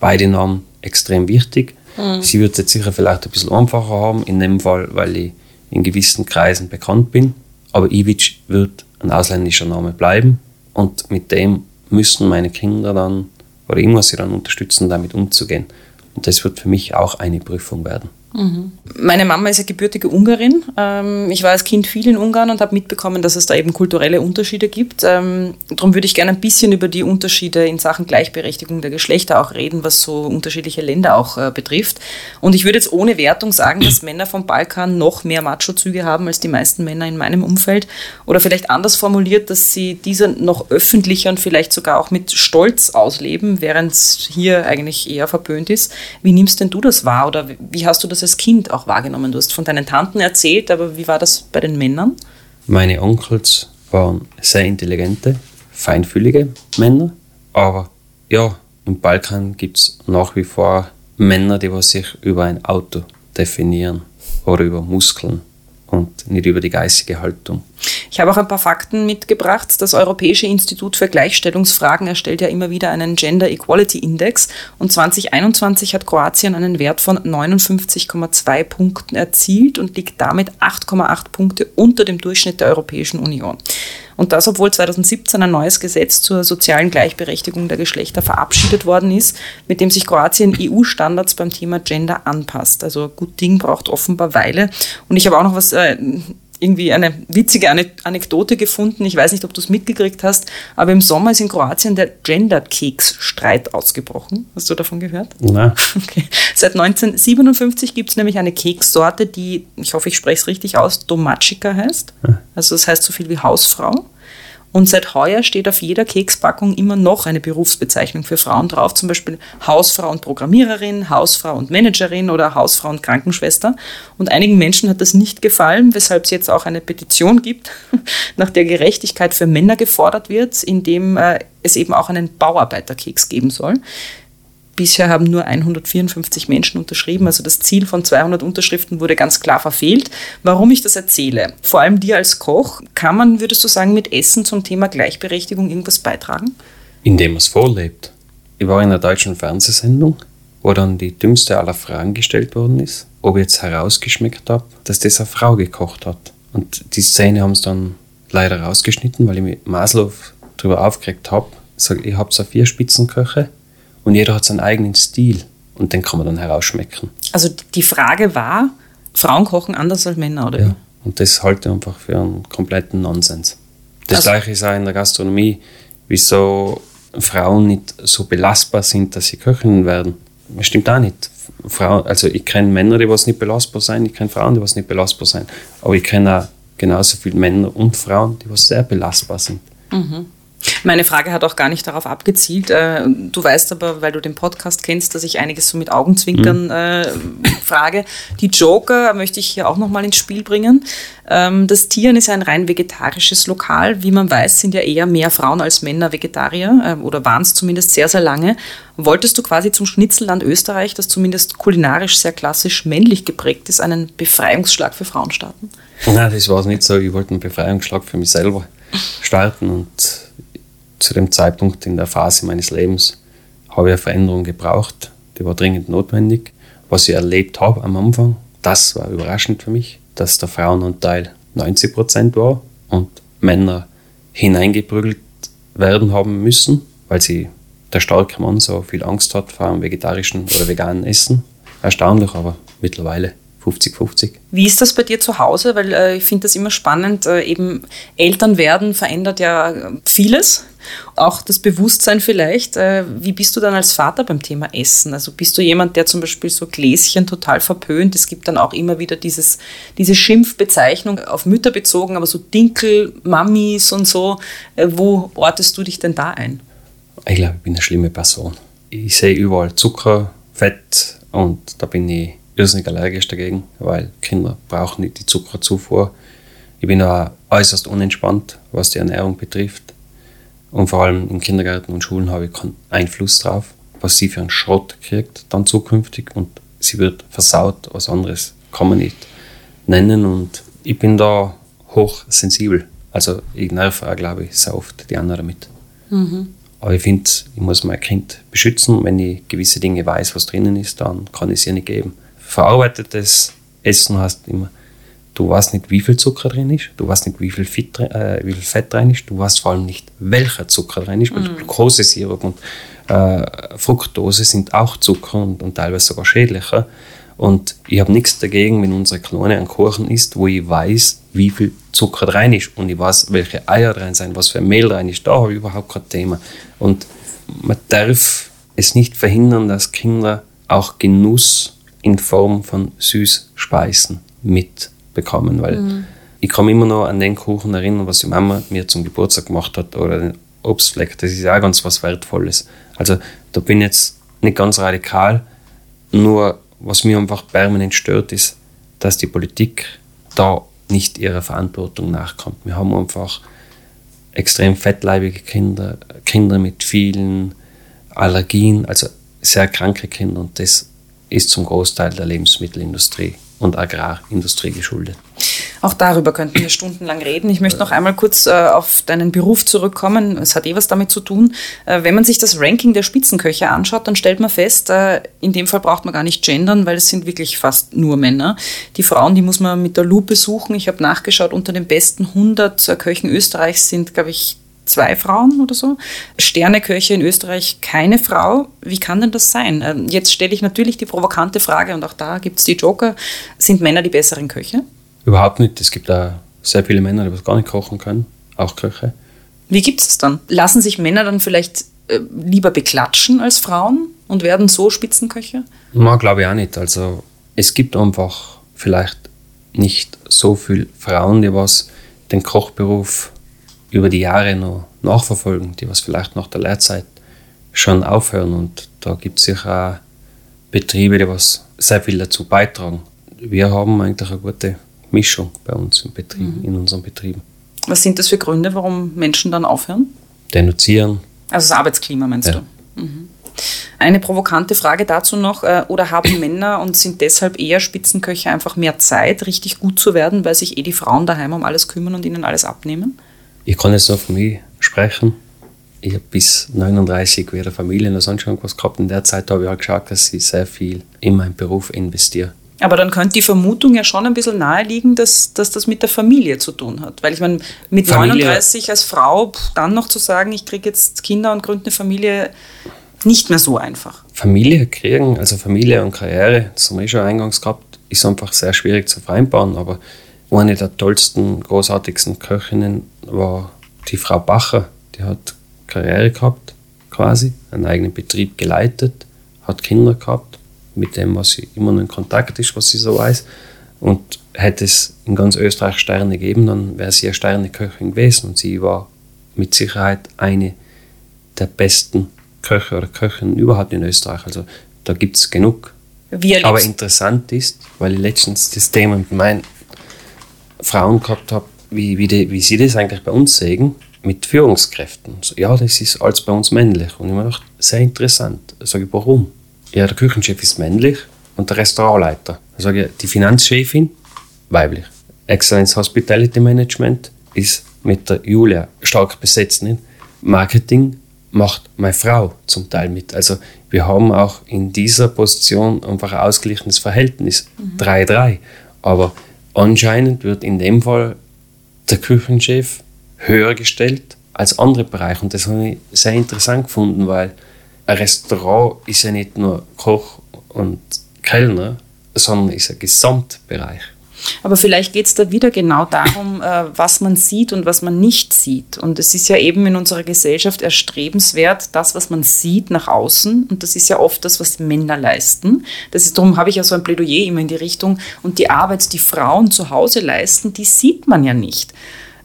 beide Namen extrem wichtig. Mhm. Sie wird es jetzt sicher vielleicht ein bisschen einfacher haben, in dem Fall, weil ich in gewissen Kreisen bekannt bin. Aber Ivic wird ein ausländischer Name bleiben und mit dem müssen meine Kinder dann, oder ich muss sie dann unterstützen, damit umzugehen. Und das wird für mich auch eine Prüfung werden.
Meine Mama ist ja gebürtige Ungarin. Ähm, ich war als Kind viel in Ungarn und habe mitbekommen, dass es da eben kulturelle Unterschiede gibt. Ähm, darum würde ich gerne ein bisschen über die Unterschiede in Sachen Gleichberechtigung der Geschlechter auch reden, was so unterschiedliche Länder auch äh, betrifft. Und ich würde jetzt ohne Wertung sagen, dass Männer vom Balkan noch mehr Macho-Züge haben als die meisten Männer in meinem Umfeld. Oder vielleicht anders formuliert, dass sie diese noch öffentlicher und vielleicht sogar auch mit Stolz ausleben, während es hier eigentlich eher verpönt ist. Wie nimmst denn du das wahr oder wie hast du das als Kind auch wahrgenommen? Du hast von deinen Tanten erzählt, aber wie war das bei den Männern?
Meine Onkels waren sehr intelligente, feinfühlige Männer, aber ja, im Balkan gibt es nach wie vor Männer, die sich über ein Auto definieren oder über Muskeln und nicht über die geistige Haltung.
Ich habe auch ein paar Fakten mitgebracht. Das Europäische Institut für Gleichstellungsfragen erstellt ja immer wieder einen Gender Equality Index und 2021 hat Kroatien einen Wert von 59,2 Punkten erzielt und liegt damit 8,8 Punkte unter dem Durchschnitt der Europäischen Union. Und das, obwohl 2017 ein neues Gesetz zur sozialen Gleichberechtigung der Geschlechter verabschiedet worden ist, mit dem sich Kroatien EU-Standards beim Thema Gender anpasst. Also gut Ding braucht offenbar Weile. Und ich habe auch noch was äh, irgendwie eine witzige Anekdote gefunden. Ich weiß nicht, ob du es mitgekriegt hast, aber im Sommer ist in Kroatien der Gender-Keks-Streit ausgebrochen. Hast du davon gehört?
Nein.
Okay. Seit 1957 gibt es nämlich eine Kekssorte, die, ich hoffe, ich spreche es richtig aus, Domacica heißt. Also das heißt so viel wie Hausfrau. Und seit heuer steht auf jeder Kekspackung immer noch eine Berufsbezeichnung für Frauen drauf, zum Beispiel Hausfrau und Programmiererin, Hausfrau und Managerin oder Hausfrau und Krankenschwester. Und einigen Menschen hat das nicht gefallen, weshalb es jetzt auch eine Petition gibt, [LAUGHS] nach der Gerechtigkeit für Männer gefordert wird, indem äh, es eben auch einen Bauarbeiterkeks geben soll. Bisher haben nur 154 Menschen unterschrieben, also das Ziel von 200 Unterschriften wurde ganz klar verfehlt. Warum ich das erzähle? Vor allem dir als Koch, kann man, würdest du sagen, mit Essen zum Thema Gleichberechtigung irgendwas beitragen?
Indem es vorlebt. Ich war in einer deutschen Fernsehsendung, wo dann die dümmste aller Fragen gestellt worden ist, ob ich jetzt herausgeschmeckt habe, dass das eine Frau gekocht hat. Und die Szene haben sie dann leider rausgeschnitten, weil ich mit Maslow darüber aufgeregt habe. Ich sage, ich habe so vier Spitzenköche und jeder hat seinen eigenen Stil und den kann man dann herausschmecken.
Also die Frage war, Frauen kochen anders als Männer, oder?
Ja, und das halte ich einfach für einen kompletten Nonsens. Das also, gleiche ist auch in der Gastronomie, wieso Frauen nicht so belastbar sind, dass sie Köchinnen werden. Das stimmt auch nicht. Frauen, also ich kenne Männer, die was nicht belastbar sind, ich kenne Frauen, die was nicht belastbar sind. Aber ich kenne auch genauso viele Männer und Frauen, die was sehr belastbar sind.
Mhm. Meine Frage hat auch gar nicht darauf abgezielt. Äh, du weißt aber, weil du den Podcast kennst, dass ich einiges so mit Augenzwinkern mhm. äh, frage. Die Joker möchte ich hier auch nochmal ins Spiel bringen. Ähm, das Tieren ist ein rein vegetarisches Lokal. Wie man weiß, sind ja eher mehr Frauen als Männer Vegetarier äh, oder waren es zumindest sehr, sehr lange. Wolltest du quasi zum Schnitzelland Österreich, das zumindest kulinarisch sehr klassisch männlich geprägt ist, einen Befreiungsschlag für Frauen starten?
Nein, das war es nicht so. Ich wollte einen Befreiungsschlag für mich selber starten und zu dem Zeitpunkt in der Phase meines Lebens habe ich eine Veränderung gebraucht. Die war dringend notwendig. Was ich erlebt habe am Anfang, das war überraschend für mich, dass der Frauenanteil 90 Prozent war und Männer hineingeprügelt werden haben müssen, weil sie der starke Mann so viel Angst hat vor einem vegetarischen oder veganen Essen. Erstaunlich, aber mittlerweile 50-50.
Wie ist das bei dir zu Hause? Weil äh, ich finde das immer spannend. Äh, eben Eltern werden verändert ja vieles, auch das Bewusstsein vielleicht. Äh, wie bist du dann als Vater beim Thema Essen? Also bist du jemand, der zum Beispiel so Gläschen total verpönt? Es gibt dann auch immer wieder dieses, diese Schimpfbezeichnung auf Mütter bezogen, aber so Dinkel, Mamis und so. Äh, wo ortest du dich denn da ein?
Ich glaube, ich bin eine schlimme Person. Ich sehe überall Zucker, Fett und da bin ich irrsinnig allergisch dagegen, weil Kinder brauchen nicht die Zuckerzufuhr. Ich bin auch äußerst unentspannt, was die Ernährung betrifft. Und vor allem in Kindergärten und Schulen habe ich keinen Einfluss drauf, was sie für einen Schrott kriegt dann zukünftig und sie wird versaut, was anderes kann man nicht nennen und ich bin da hochsensibel. Also ich nerve auch, glaube ich, sehr oft die anderen damit. Mhm. Aber ich finde, ich muss mein Kind beschützen. Wenn ich gewisse Dinge weiß, was drinnen ist, dann kann ich es ihr nicht geben verarbeitetes Essen heißt immer, du weißt nicht, wie viel Zucker drin ist, du weißt nicht, wie viel, Fett, äh, wie viel Fett drin ist, du weißt vor allem nicht, welcher Zucker drin ist, weil mm. Glukosesirup und äh, Fructose sind auch Zucker und, und teilweise sogar schädlicher. Und ich habe nichts dagegen, wenn unsere Klone ein Kuchen isst, wo ich weiß, wie viel Zucker drin ist und ich weiß, welche Eier drin sind, was für Mehl drin ist. Da habe ich überhaupt kein Thema. Und man darf es nicht verhindern, dass Kinder auch Genuss in Form von Süßspeisen mitbekommen, weil mhm. ich kann mich immer noch an den Kuchen erinnern, was die Mama mir zum Geburtstag gemacht hat oder den Obstfleck. Das ist auch ganz was Wertvolles. Also da bin ich jetzt nicht ganz radikal, nur was mir einfach permanent stört, ist, dass die Politik da nicht ihrer Verantwortung nachkommt. Wir haben einfach extrem fettleibige Kinder, Kinder mit vielen Allergien, also sehr kranke Kinder und das ist zum Großteil der Lebensmittelindustrie und Agrarindustrie geschuldet.
Auch darüber könnten wir stundenlang reden. Ich möchte noch einmal kurz äh, auf deinen Beruf zurückkommen. Es hat eh was damit zu tun. Äh, wenn man sich das Ranking der Spitzenköche anschaut, dann stellt man fest, äh, in dem Fall braucht man gar nicht gendern, weil es sind wirklich fast nur Männer. Die Frauen, die muss man mit der Lupe suchen. Ich habe nachgeschaut, unter den besten 100 äh, Köchen Österreichs sind, glaube ich, zwei Frauen oder so. Sterneköche in Österreich keine Frau. Wie kann denn das sein? Ähm, jetzt stelle ich natürlich die provokante Frage und auch da gibt es die Joker. Sind Männer die besseren Köche?
Überhaupt nicht. Es gibt auch sehr viele Männer, die was gar nicht kochen können, auch Köche.
Wie gibt es dann? Lassen sich Männer dann vielleicht äh, lieber beklatschen als Frauen und werden so Spitzenköche?
Na, glaube ich auch nicht. Also es gibt einfach vielleicht nicht so viele Frauen, die was den Kochberuf über die Jahre noch nachverfolgen, die was vielleicht nach der Lehrzeit schon aufhören. Und da gibt es sicher auch Betriebe, die was sehr viel dazu beitragen. Wir haben eigentlich eine gute Mischung bei uns im Betrieb, mhm. in unseren Betrieben.
Was sind das für Gründe, warum Menschen dann aufhören?
Denunzieren.
Also das Arbeitsklima meinst ja. du? Mhm. Eine provokante Frage dazu noch, äh, oder haben [CLEARS THROAT] Männer und sind deshalb eher Spitzenköche einfach mehr Zeit, richtig gut zu werden, weil sich eh die Frauen daheim um alles kümmern und ihnen alles abnehmen?
Ich kann jetzt nur von mir sprechen. Ich habe bis 39 weder Familie noch sonst irgendwas gehabt. In der Zeit habe ich auch geschaut, dass ich sehr viel in meinen Beruf investiere.
Aber dann könnte die Vermutung ja schon ein bisschen naheliegen, dass, dass das mit der Familie zu tun hat. Weil ich meine, mit Familie. 39 als Frau dann noch zu sagen, ich kriege jetzt Kinder und gründe eine Familie, nicht mehr so einfach.
Familie kriegen, also Familie und Karriere, das haben wir eh schon eingangs gehabt, ist einfach sehr schwierig zu vereinbaren. Aber eine der tollsten, großartigsten Köchinnen war die Frau Bacher. Die hat Karriere gehabt, quasi, einen eigenen Betrieb geleitet, hat Kinder gehabt mit dem, was sie immer noch in Kontakt ist, was sie so weiß. Und hätte es in ganz Österreich Sterne gegeben, dann wäre sie eine Sterneköchin gewesen. Und sie war mit Sicherheit eine der besten Köche oder Köchinnen überhaupt in Österreich. Also da gibt es genug. Aber interessant ist, weil ich letztens das Thema mit meinen Frauen gehabt habe, wie, wie, die, wie sie das eigentlich bei uns sehen, mit Führungskräften. So, ja, das ist alles bei uns männlich. Und ich mir gedacht, sehr interessant. Sage ich, warum? ja, der Küchenchef ist männlich und der Restaurantleiter. Dann sage ich, die Finanzchefin, weiblich. Excellence Hospitality Management ist mit der Julia stark besetzt. Nicht? Marketing macht meine Frau zum Teil mit. Also wir haben auch in dieser Position einfach ein ausgeglichenes Verhältnis. 3-3. Mhm. Aber anscheinend wird in dem Fall der Küchenchef höher gestellt als andere Bereiche. Und das habe ich sehr interessant gefunden, weil ein Restaurant ist ja nicht nur Koch und Kellner, sondern ist ein Gesamtbereich.
Aber vielleicht geht es da wieder genau darum, äh, was man sieht und was man nicht sieht. Und es ist ja eben in unserer Gesellschaft erstrebenswert, das, was man sieht nach außen. Und das ist ja oft das, was Männer leisten. Das ist, darum habe ich ja so ein Plädoyer immer in die Richtung. Und die Arbeit, die Frauen zu Hause leisten, die sieht man ja nicht.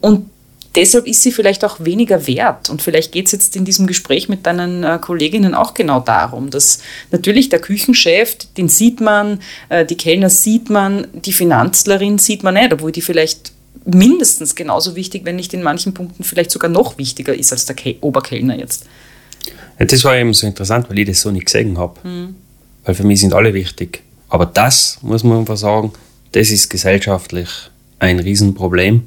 Und deshalb ist sie vielleicht auch weniger wert. Und vielleicht geht es jetzt in diesem Gespräch mit deinen äh, Kolleginnen auch genau darum, dass natürlich der Küchenchef, den sieht man, äh, die Kellner sieht man, die Finanzlerin sieht man nicht, obwohl die vielleicht mindestens genauso wichtig, wenn nicht in manchen Punkten vielleicht sogar noch wichtiger ist als der Ke Oberkellner jetzt.
Ja, das war eben so interessant, weil ich das so nicht gesehen habe. Mhm. Weil für mich sind alle wichtig. Aber das, muss man einfach sagen, das ist gesellschaftlich ein Riesenproblem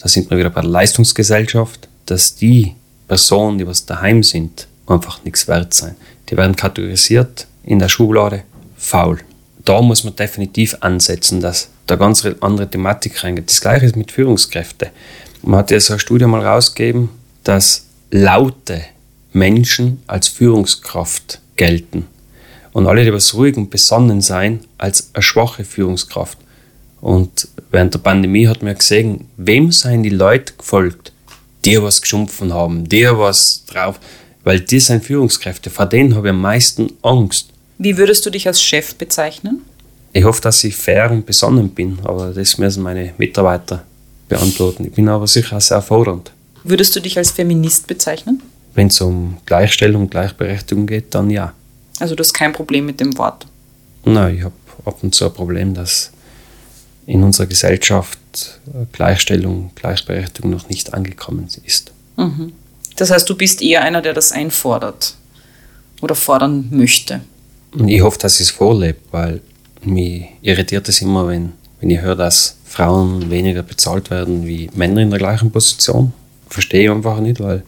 da sind wir wieder bei der Leistungsgesellschaft, dass die Personen, die was daheim sind, einfach nichts wert sein. Die werden kategorisiert in der Schublade faul. Da muss man definitiv ansetzen, dass da ganz andere Thematik reingeht. Das gleiche ist mit Führungskräften. Man hat ja so eine Studie mal rausgegeben, dass laute Menschen als Führungskraft gelten. Und alle, die was ruhig und besonnen sein, als eine schwache Führungskraft. Und während der Pandemie hat man gesehen, wem seien die Leute gefolgt? Die, was geschumpfen haben, die, was drauf, weil die sind Führungskräfte. Vor denen habe ich am meisten Angst.
Wie würdest du dich als Chef bezeichnen?
Ich hoffe, dass ich fair und besonnen bin, aber das müssen meine Mitarbeiter beantworten. Ich bin aber sicher sehr fordernd.
Würdest du dich als Feminist bezeichnen?
Wenn es um Gleichstellung und Gleichberechtigung geht, dann ja.
Also du hast kein Problem mit dem Wort?
Nein, ich habe ab und zu ein Problem, dass in unserer Gesellschaft Gleichstellung, Gleichberechtigung noch nicht angekommen ist.
Mhm. Das heißt, du bist eher einer, der das einfordert oder fordern möchte.
Und ich hoffe, dass ich es vorlebe, weil mich irritiert es immer, wenn, wenn ich höre, dass Frauen weniger bezahlt werden wie Männer in der gleichen Position. Verstehe ich einfach nicht, weil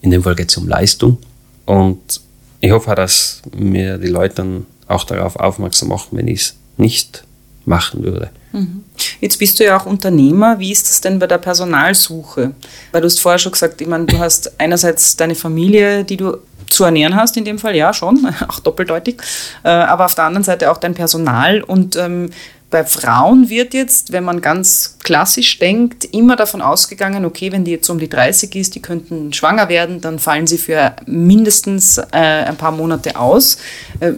in dem Fall geht es um Leistung. Und ich hoffe auch, dass mir die Leute dann auch darauf aufmerksam machen, wenn ich es nicht machen würde.
Mhm. Jetzt bist du ja auch Unternehmer. Wie ist das denn bei der Personalsuche? Weil du hast vorher schon gesagt, ich meine, du hast einerseits deine Familie, die du zu ernähren hast, in dem Fall, ja, schon, [LAUGHS] auch doppeldeutig, äh, aber auf der anderen Seite auch dein Personal und ähm, bei Frauen wird jetzt, wenn man ganz klassisch denkt, immer davon ausgegangen, okay, wenn die jetzt um die 30 ist, die könnten schwanger werden, dann fallen sie für mindestens äh, ein paar Monate aus. Äh,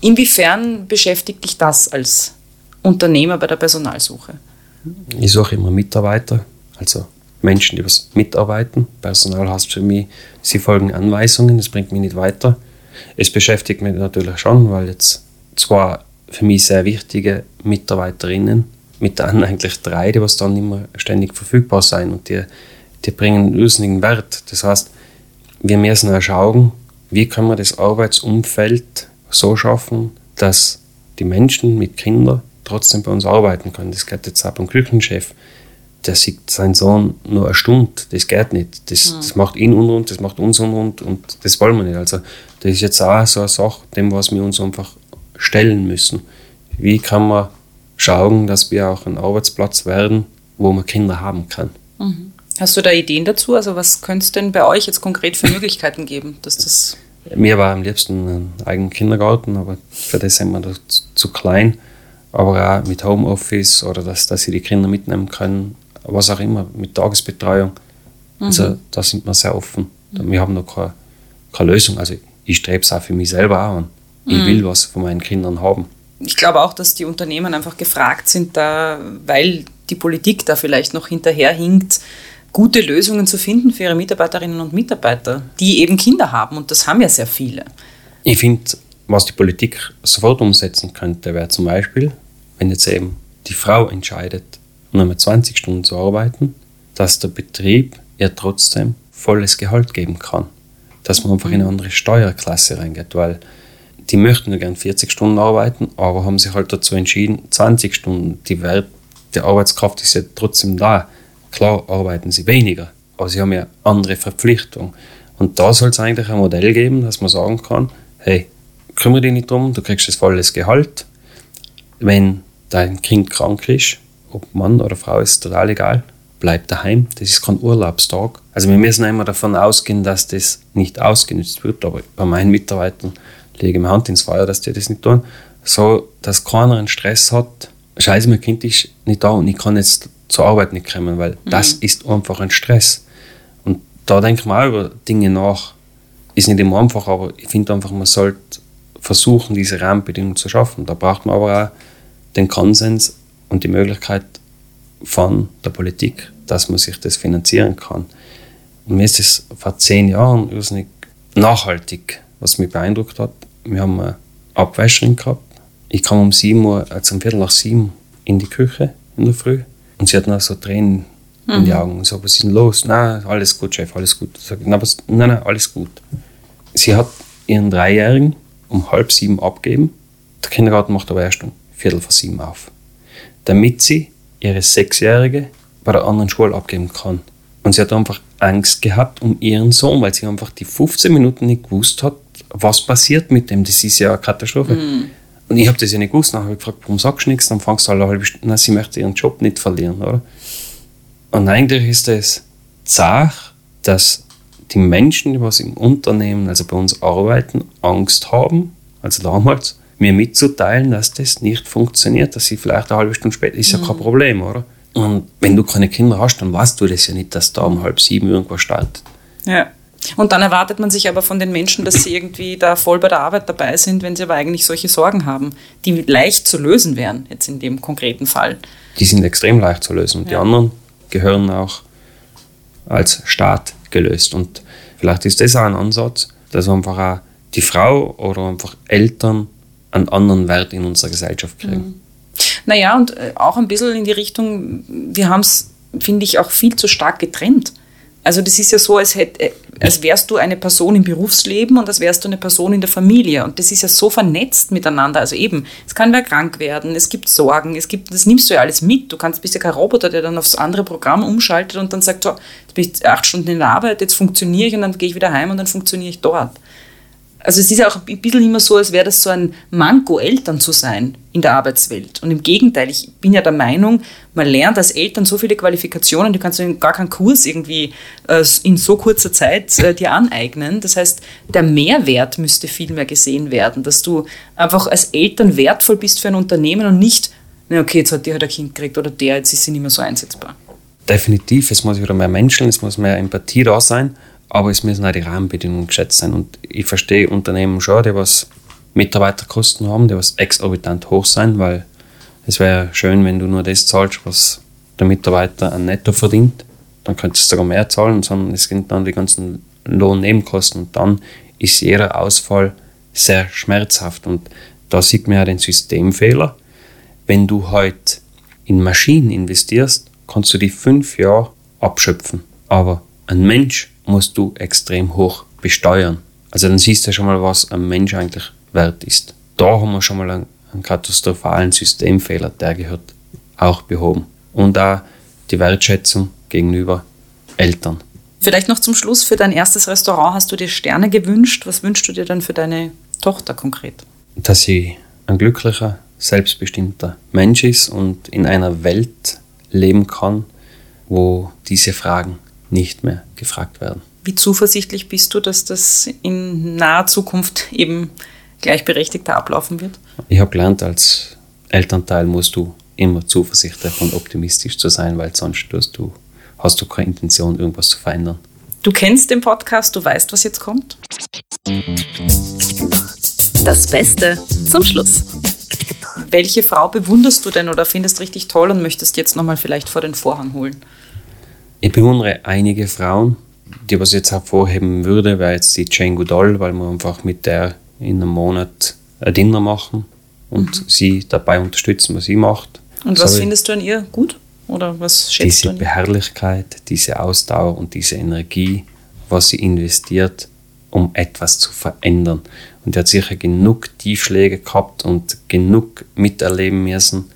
inwiefern beschäftigt dich das als Unternehmer bei der Personalsuche?
Ich suche immer Mitarbeiter, also Menschen, die was mitarbeiten. Personal heißt für mich, sie folgen Anweisungen, das bringt mich nicht weiter. Es beschäftigt mich natürlich schon, weil jetzt zwar für mich sehr wichtige Mitarbeiterinnen, mit denen eigentlich drei, die was dann immer ständig verfügbar sein und die, die bringen einen irrsinnigen Wert. Das heißt, wir müssen auch schauen, wie können wir das Arbeitsumfeld so schaffen, dass die Menschen mit Kindern trotzdem bei uns arbeiten können. Das geht jetzt auch beim Küchenchef. Der sieht seinen Sohn nur eine Stunde. Das geht nicht. Das, mhm. das macht ihn unrund, das macht uns unrund und das wollen wir nicht. Also, das ist jetzt auch so eine Sache, dem was wir uns einfach stellen müssen. Wie kann man schauen, dass wir auch ein Arbeitsplatz werden, wo man Kinder haben kann?
Mhm. Hast du da Ideen dazu? Also was könnte es denn bei euch jetzt konkret für Möglichkeiten geben, dass das
mir war am liebsten ein eigener Kindergarten, aber für das sind wir zu klein. Aber auch mit Homeoffice oder dass, dass sie die Kinder mitnehmen können, was auch immer, mit Tagesbetreuung. Also mhm. Also da sind wir sehr offen. Wir haben noch keine, keine Lösung. Also ich strebe es auch für mich selber an. Ich mhm. will was von meinen Kindern haben.
Ich glaube auch, dass die Unternehmen einfach gefragt sind, da, weil die Politik da vielleicht noch hinterherhinkt, gute Lösungen zu finden für ihre Mitarbeiterinnen und Mitarbeiter, die eben Kinder haben. Und das haben ja sehr viele.
Ich finde, was die Politik sofort umsetzen könnte, wäre zum Beispiel, wenn jetzt eben die Frau entscheidet, nur mehr 20 Stunden zu arbeiten, dass der Betrieb ihr trotzdem volles Gehalt geben kann. Dass man einfach in eine andere Steuerklasse reingeht, weil die möchten nur gern 40 Stunden arbeiten, aber haben sich halt dazu entschieden, 20 Stunden. Die Wert der Arbeitskraft ist ja trotzdem da. Klar arbeiten sie weniger, aber sie haben ja andere Verpflichtungen. Und da soll es eigentlich ein Modell geben, dass man sagen kann, hey, kümmere dich nicht drum, du kriegst das volles Gehalt. Wenn dein Kind krank ist, ob Mann oder Frau, ist total egal, bleib daheim, das ist kein Urlaubstag. Also wir müssen immer davon ausgehen, dass das nicht ausgenutzt wird, aber bei meinen Mitarbeitern lege mir Hand ins Feuer, dass die das nicht tun, so dass keiner einen Stress hat, scheiße, mein Kind ist nicht da und ich kann jetzt zur Arbeit nicht kommen, weil mhm. das ist einfach ein Stress. Und da denke man auch über Dinge nach. Ist nicht immer einfach, aber ich finde einfach, man sollte versuchen, diese Rahmenbedingungen zu schaffen. Da braucht man aber auch den Konsens und die Möglichkeit von der Politik, dass man sich das finanzieren kann. Und mir ist es vor zehn Jahren irrsinnig nachhaltig was mich beeindruckt hat. Wir haben eine Abwäscherin gehabt. Ich kam um 7 Uhr, also um Viertel nach sieben in die Küche in der Früh und sie hat noch so Tränen mhm. in die mhm. Augen. So, was ist denn los? Nein, alles gut, Chef, alles gut. Ich sage, nein, nein, nein, alles gut. Sie hat ihren Dreijährigen um halb sieben abgegeben. Der Kindergarten macht aber erst um Viertel vor sieben auf. Damit sie ihre Sechsjährige bei der anderen Schule abgeben kann. Und sie hat einfach Angst gehabt um ihren Sohn, weil sie einfach die 15 Minuten nicht gewusst hat, was passiert mit dem? Das ist ja eine Katastrophe. Mhm. Und ich habe das ja nicht gewusst. Dann habe ich gefragt, warum sagst du nichts? Dann fangst du alle halbe Stunde, na, sie möchte ihren Job nicht verlieren, oder? Und eigentlich ist es Sache, dass die Menschen, die was im Unternehmen, also bei uns arbeiten, Angst haben, also damals, mir mitzuteilen, dass das nicht funktioniert, dass sie vielleicht eine halbe Stunde später, ist ja kein Problem, oder? Und wenn du keine Kinder hast, dann weißt du das ja nicht, dass da um halb sieben irgendwas startet.
Ja. Und dann erwartet man sich aber von den Menschen, dass sie irgendwie da voll bei der Arbeit dabei sind, wenn sie aber eigentlich solche Sorgen haben, die leicht zu lösen wären, jetzt in dem konkreten Fall.
Die sind extrem leicht zu lösen. Und die
Ja.
anderen gehören auch als Staat gelöst. Und vielleicht ist das auch ein Ansatz, dass einfach auch die Frau oder einfach Eltern einen anderen Wert in unserer Gesellschaft kriegen.
Naja, und äh, auch ein bisschen in die Richtung, wir haben es, finde ich, auch viel zu stark getrennt. Also das ist ja so, als, hätt, äh, als wärst du eine Person im Berufsleben und als wärst du eine Person in der Familie. Und das ist ja so vernetzt miteinander. Also eben, es kann wer krank werden, es gibt Sorgen, es gibt, das nimmst du ja alles mit. Du kannst, bist ja kein Roboter, der dann aufs andere Programm umschaltet und dann sagt, so, jetzt bin ich acht Stunden in der Arbeit, jetzt funktioniere ich und dann gehe ich wieder heim und dann funktioniere ich dort. Also es ist ja auch ein bisschen immer so, als wäre das so ein Manko, Eltern zu sein in der Arbeitswelt. Und im Gegenteil, ich bin ja der Meinung, man lernt als Eltern so viele Qualifikationen, die kannst du gar keinen Kurs irgendwie äh, in so kurzer Zeit äh, dir aneignen. Das heißt, der Mehrwert müsste viel mehr gesehen werden, dass du einfach als Eltern wertvoll bist für ein Unternehmen und nicht, na okay, jetzt hat die halt ein Kind gekriegt oder der, jetzt ist sie nicht mehr so einsetzbar.
Definitiv, es muss wieder mehr Menschen, es muss mehr Empathie da sein, aber es müssen auch die Rahmenbedingungen geschätzt sein. Und ich verstehe Unternehmen schon, die was Mitarbeiterkosten haben, die was exorbitant hoch sein, weil es wäre schön, wenn du nur das zahlst, was der Mitarbeiter an Netto verdient. Dann könntest du sogar mehr zahlen, sondern es sind dann die ganzen Lohnnebenkosten und dann ist jeder Ausfall sehr schmerzhaft. Und da sieht man ja den Systemfehler. Wenn du heute in Maschinen investierst, kannst du die fünf Jahre abschöpfen. Aber ein Mensch musst du extrem hoch besteuern. Also dann siehst du schon mal, was ein Mensch eigentlich wert ist. Da haben wir schon mal einen, einen katastrophalen Systemfehler, der gehört auch behoben. Und auch die Wertschätzung gegenüber Eltern.
Vielleicht noch zum Schluss, für dein erstes Restaurant hast du dir Sterne gewünscht. Was wünschst du dir dann für deine Tochter konkret?
Dass sie ein glücklicher, selbstbestimmter Mensch ist und in einer Welt leben kann, wo diese Fragen nicht mehr gefragt werden.
Wie zuversichtlich bist du, dass das in naher Zukunft eben gleichberechtigter ablaufen wird?
Ich habe gelernt, als Elternteil musst du immer zuversichtlich und optimistisch zu sein, weil sonst tust du, hast du keine Intention, irgendwas zu verändern.
Du kennst den Podcast, du weißt, was jetzt kommt.
Das Beste zum Schluss.
Welche Frau bewunderst du denn oder findest richtig toll und möchtest jetzt nochmal vielleicht vor den Vorhang holen?
Ich bewundere einige Frauen, die was ich jetzt hervorheben würde, wäre jetzt die Jane Goodall, weil wir einfach mit der in einem Monat ein Dinner machen und sie dabei unterstützen, was sie macht.
Mhm. Und was
So
findest du an ihr gut? Oder was schätzt
diese
du an ihr?
Beharrlichkeit, diese Ausdauer und diese Energie, was sie investiert, um etwas zu verändern. Und die hat sicher genug Tiefschläge gehabt und genug miterleben müssen,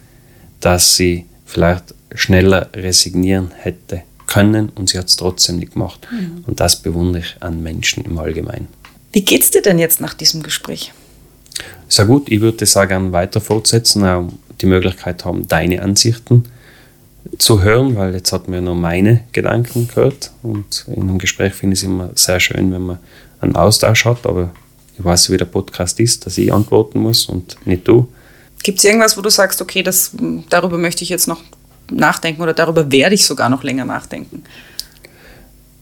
dass sie vielleicht schneller resignieren hätte können und sie hat es trotzdem nicht gemacht.
Mhm.
Und das bewundere ich an Menschen im Allgemeinen.
Wie geht's dir denn jetzt nach diesem Gespräch?
Sehr gut, ich würde das auch gerne weiter fortsetzen, auch die Möglichkeit haben, deine Ansichten zu hören, weil jetzt hat man ja nur meine Gedanken gehört und in einem Gespräch finde ich es immer sehr schön, wenn man einen Austausch hat, aber ich weiß, wie der Podcast ist, dass ich antworten muss und nicht du.
Gibt es irgendwas, wo du sagst, okay, das, darüber möchte ich jetzt noch nachdenken oder darüber werde ich sogar noch länger nachdenken?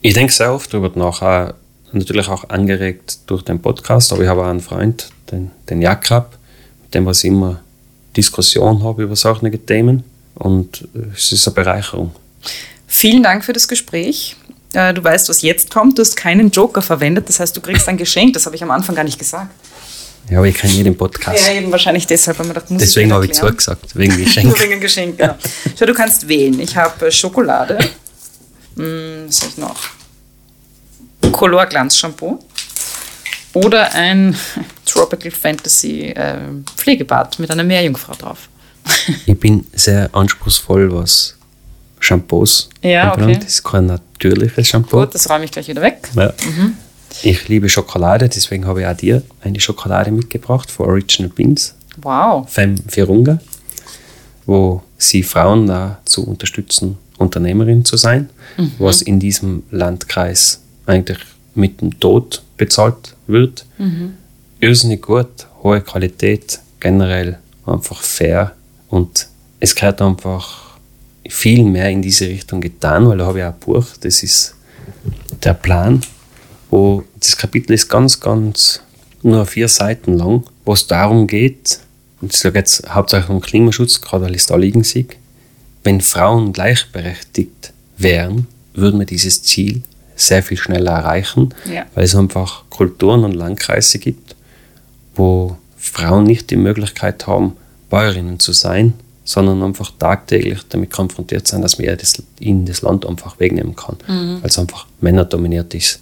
Ich denke sehr oft darüber nach, auch, natürlich auch angeregt durch den Podcast, aber ich habe auch einen Freund, den, den Jakob, mit dem was ich immer Diskussion habe über solche Themen und es ist eine Bereicherung.
Vielen Dank für das Gespräch. Äh, Du weißt, was jetzt kommt. Du hast keinen Joker verwendet. Das heißt, du kriegst ein Geschenk. Das habe ich am Anfang gar nicht gesagt.
Ja, aber ich kenne jeden Podcast.
Ja, eben wahrscheinlich deshalb, weil man gedacht, muss
Deswegen habe ich zugesagt, wegen [LAUGHS] Geschenk.
wegen Geschenk, genau. Schau, du kannst wählen. Ich habe äh, Schokolade. Hm, was habe ich noch? Color Glanz Shampoo. Oder ein [LAUGHS] Tropical Fantasy äh, Pflegebad mit einer Meerjungfrau drauf. [LAUGHS]
Ich bin sehr anspruchsvoll, was Shampoos
Ja,
anbelangt.
okay.
Das ist kein natürliches Shampoo.
Gut, das räume ich gleich wieder weg.
Ja. Ich liebe Schokolade, deswegen habe ich auch dir eine Schokolade mitgebracht von Original Beans,
Wow.
Femme Virunga, wo sie Frauen dazu unterstützen, Unternehmerin zu sein, was in diesem Landkreis eigentlich mit dem Tod bezahlt wird. Irrsinnig gut, hohe Qualität, generell einfach fair und es gehört einfach viel mehr in diese Richtung getan, weil da habe ich auch ein Buch, das ist der Plan, wo das Kapitel ist ganz, ganz nur vier Seiten lang, wo es darum geht, und da geht es hauptsächlich um Klimaschutz, gerade weil ich es da liegen sehe, wenn Frauen gleichberechtigt wären, würden wir dieses Ziel sehr viel schneller erreichen,
Ja.
weil es einfach Kulturen und Landkreise gibt, wo Frauen nicht die Möglichkeit haben, Bäuerinnen zu sein, sondern einfach tagtäglich damit konfrontiert sind, dass man das, ihnen das Land einfach wegnehmen kann, weil es einfach männerdominiert ist.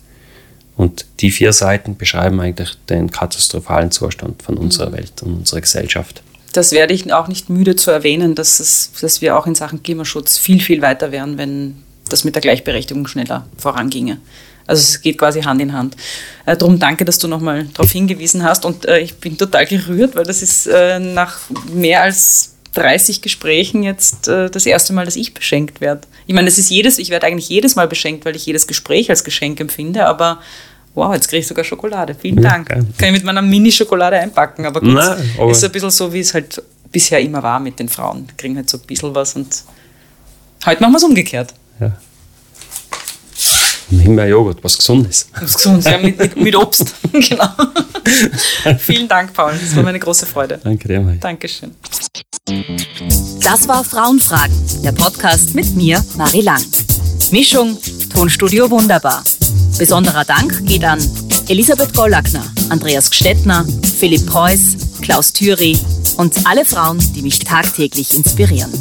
Und die vier Seiten beschreiben eigentlich den katastrophalen Zustand von unserer Welt und unserer Gesellschaft.
Das werde ich auch nicht müde zu erwähnen, dass, es, dass wir auch in Sachen Klimaschutz viel, viel weiter wären, wenn das mit der Gleichberechtigung schneller voranginge. Also es geht quasi Hand in Hand. Äh, drum danke, dass du nochmal darauf hingewiesen hast. Und äh, ich bin total gerührt, weil das ist äh, nach mehr als 30 Gesprächen jetzt äh, das erste Mal, dass ich beschenkt werde. Ich meine, das ist jedes, ich werde eigentlich jedes Mal beschenkt, weil ich jedes Gespräch als Geschenk empfinde, aber wow, jetzt kriege ich sogar Schokolade. Vielen
Ja,
Dank.
gern.
Kann ich mit meiner Mini-Schokolade einpacken, aber gut,
Nein, aber-
ist ein bisschen so, wie es halt bisher immer war mit den Frauen. Die kriegen halt so ein bisschen was und heute machen wir es umgekehrt.
Ja. Und Himbeerjoghurt, was Gesundes.
Das ist gesund, ja, mit, mit, mit Obst. [LAUGHS] genau. Vielen Dank, Paul. Das war meine große Freude.
Danke dir, Mai.
Dankeschön.
Das war Frauenfragen, der Podcast mit mir, Marie Lang. Mischung, Tonstudio Wunderbar. Besonderer Dank geht an Elisabeth Gollackner, Andreas Gstettner, Philipp Preuß, Klaus Thüry und alle Frauen, die mich tagtäglich inspirieren.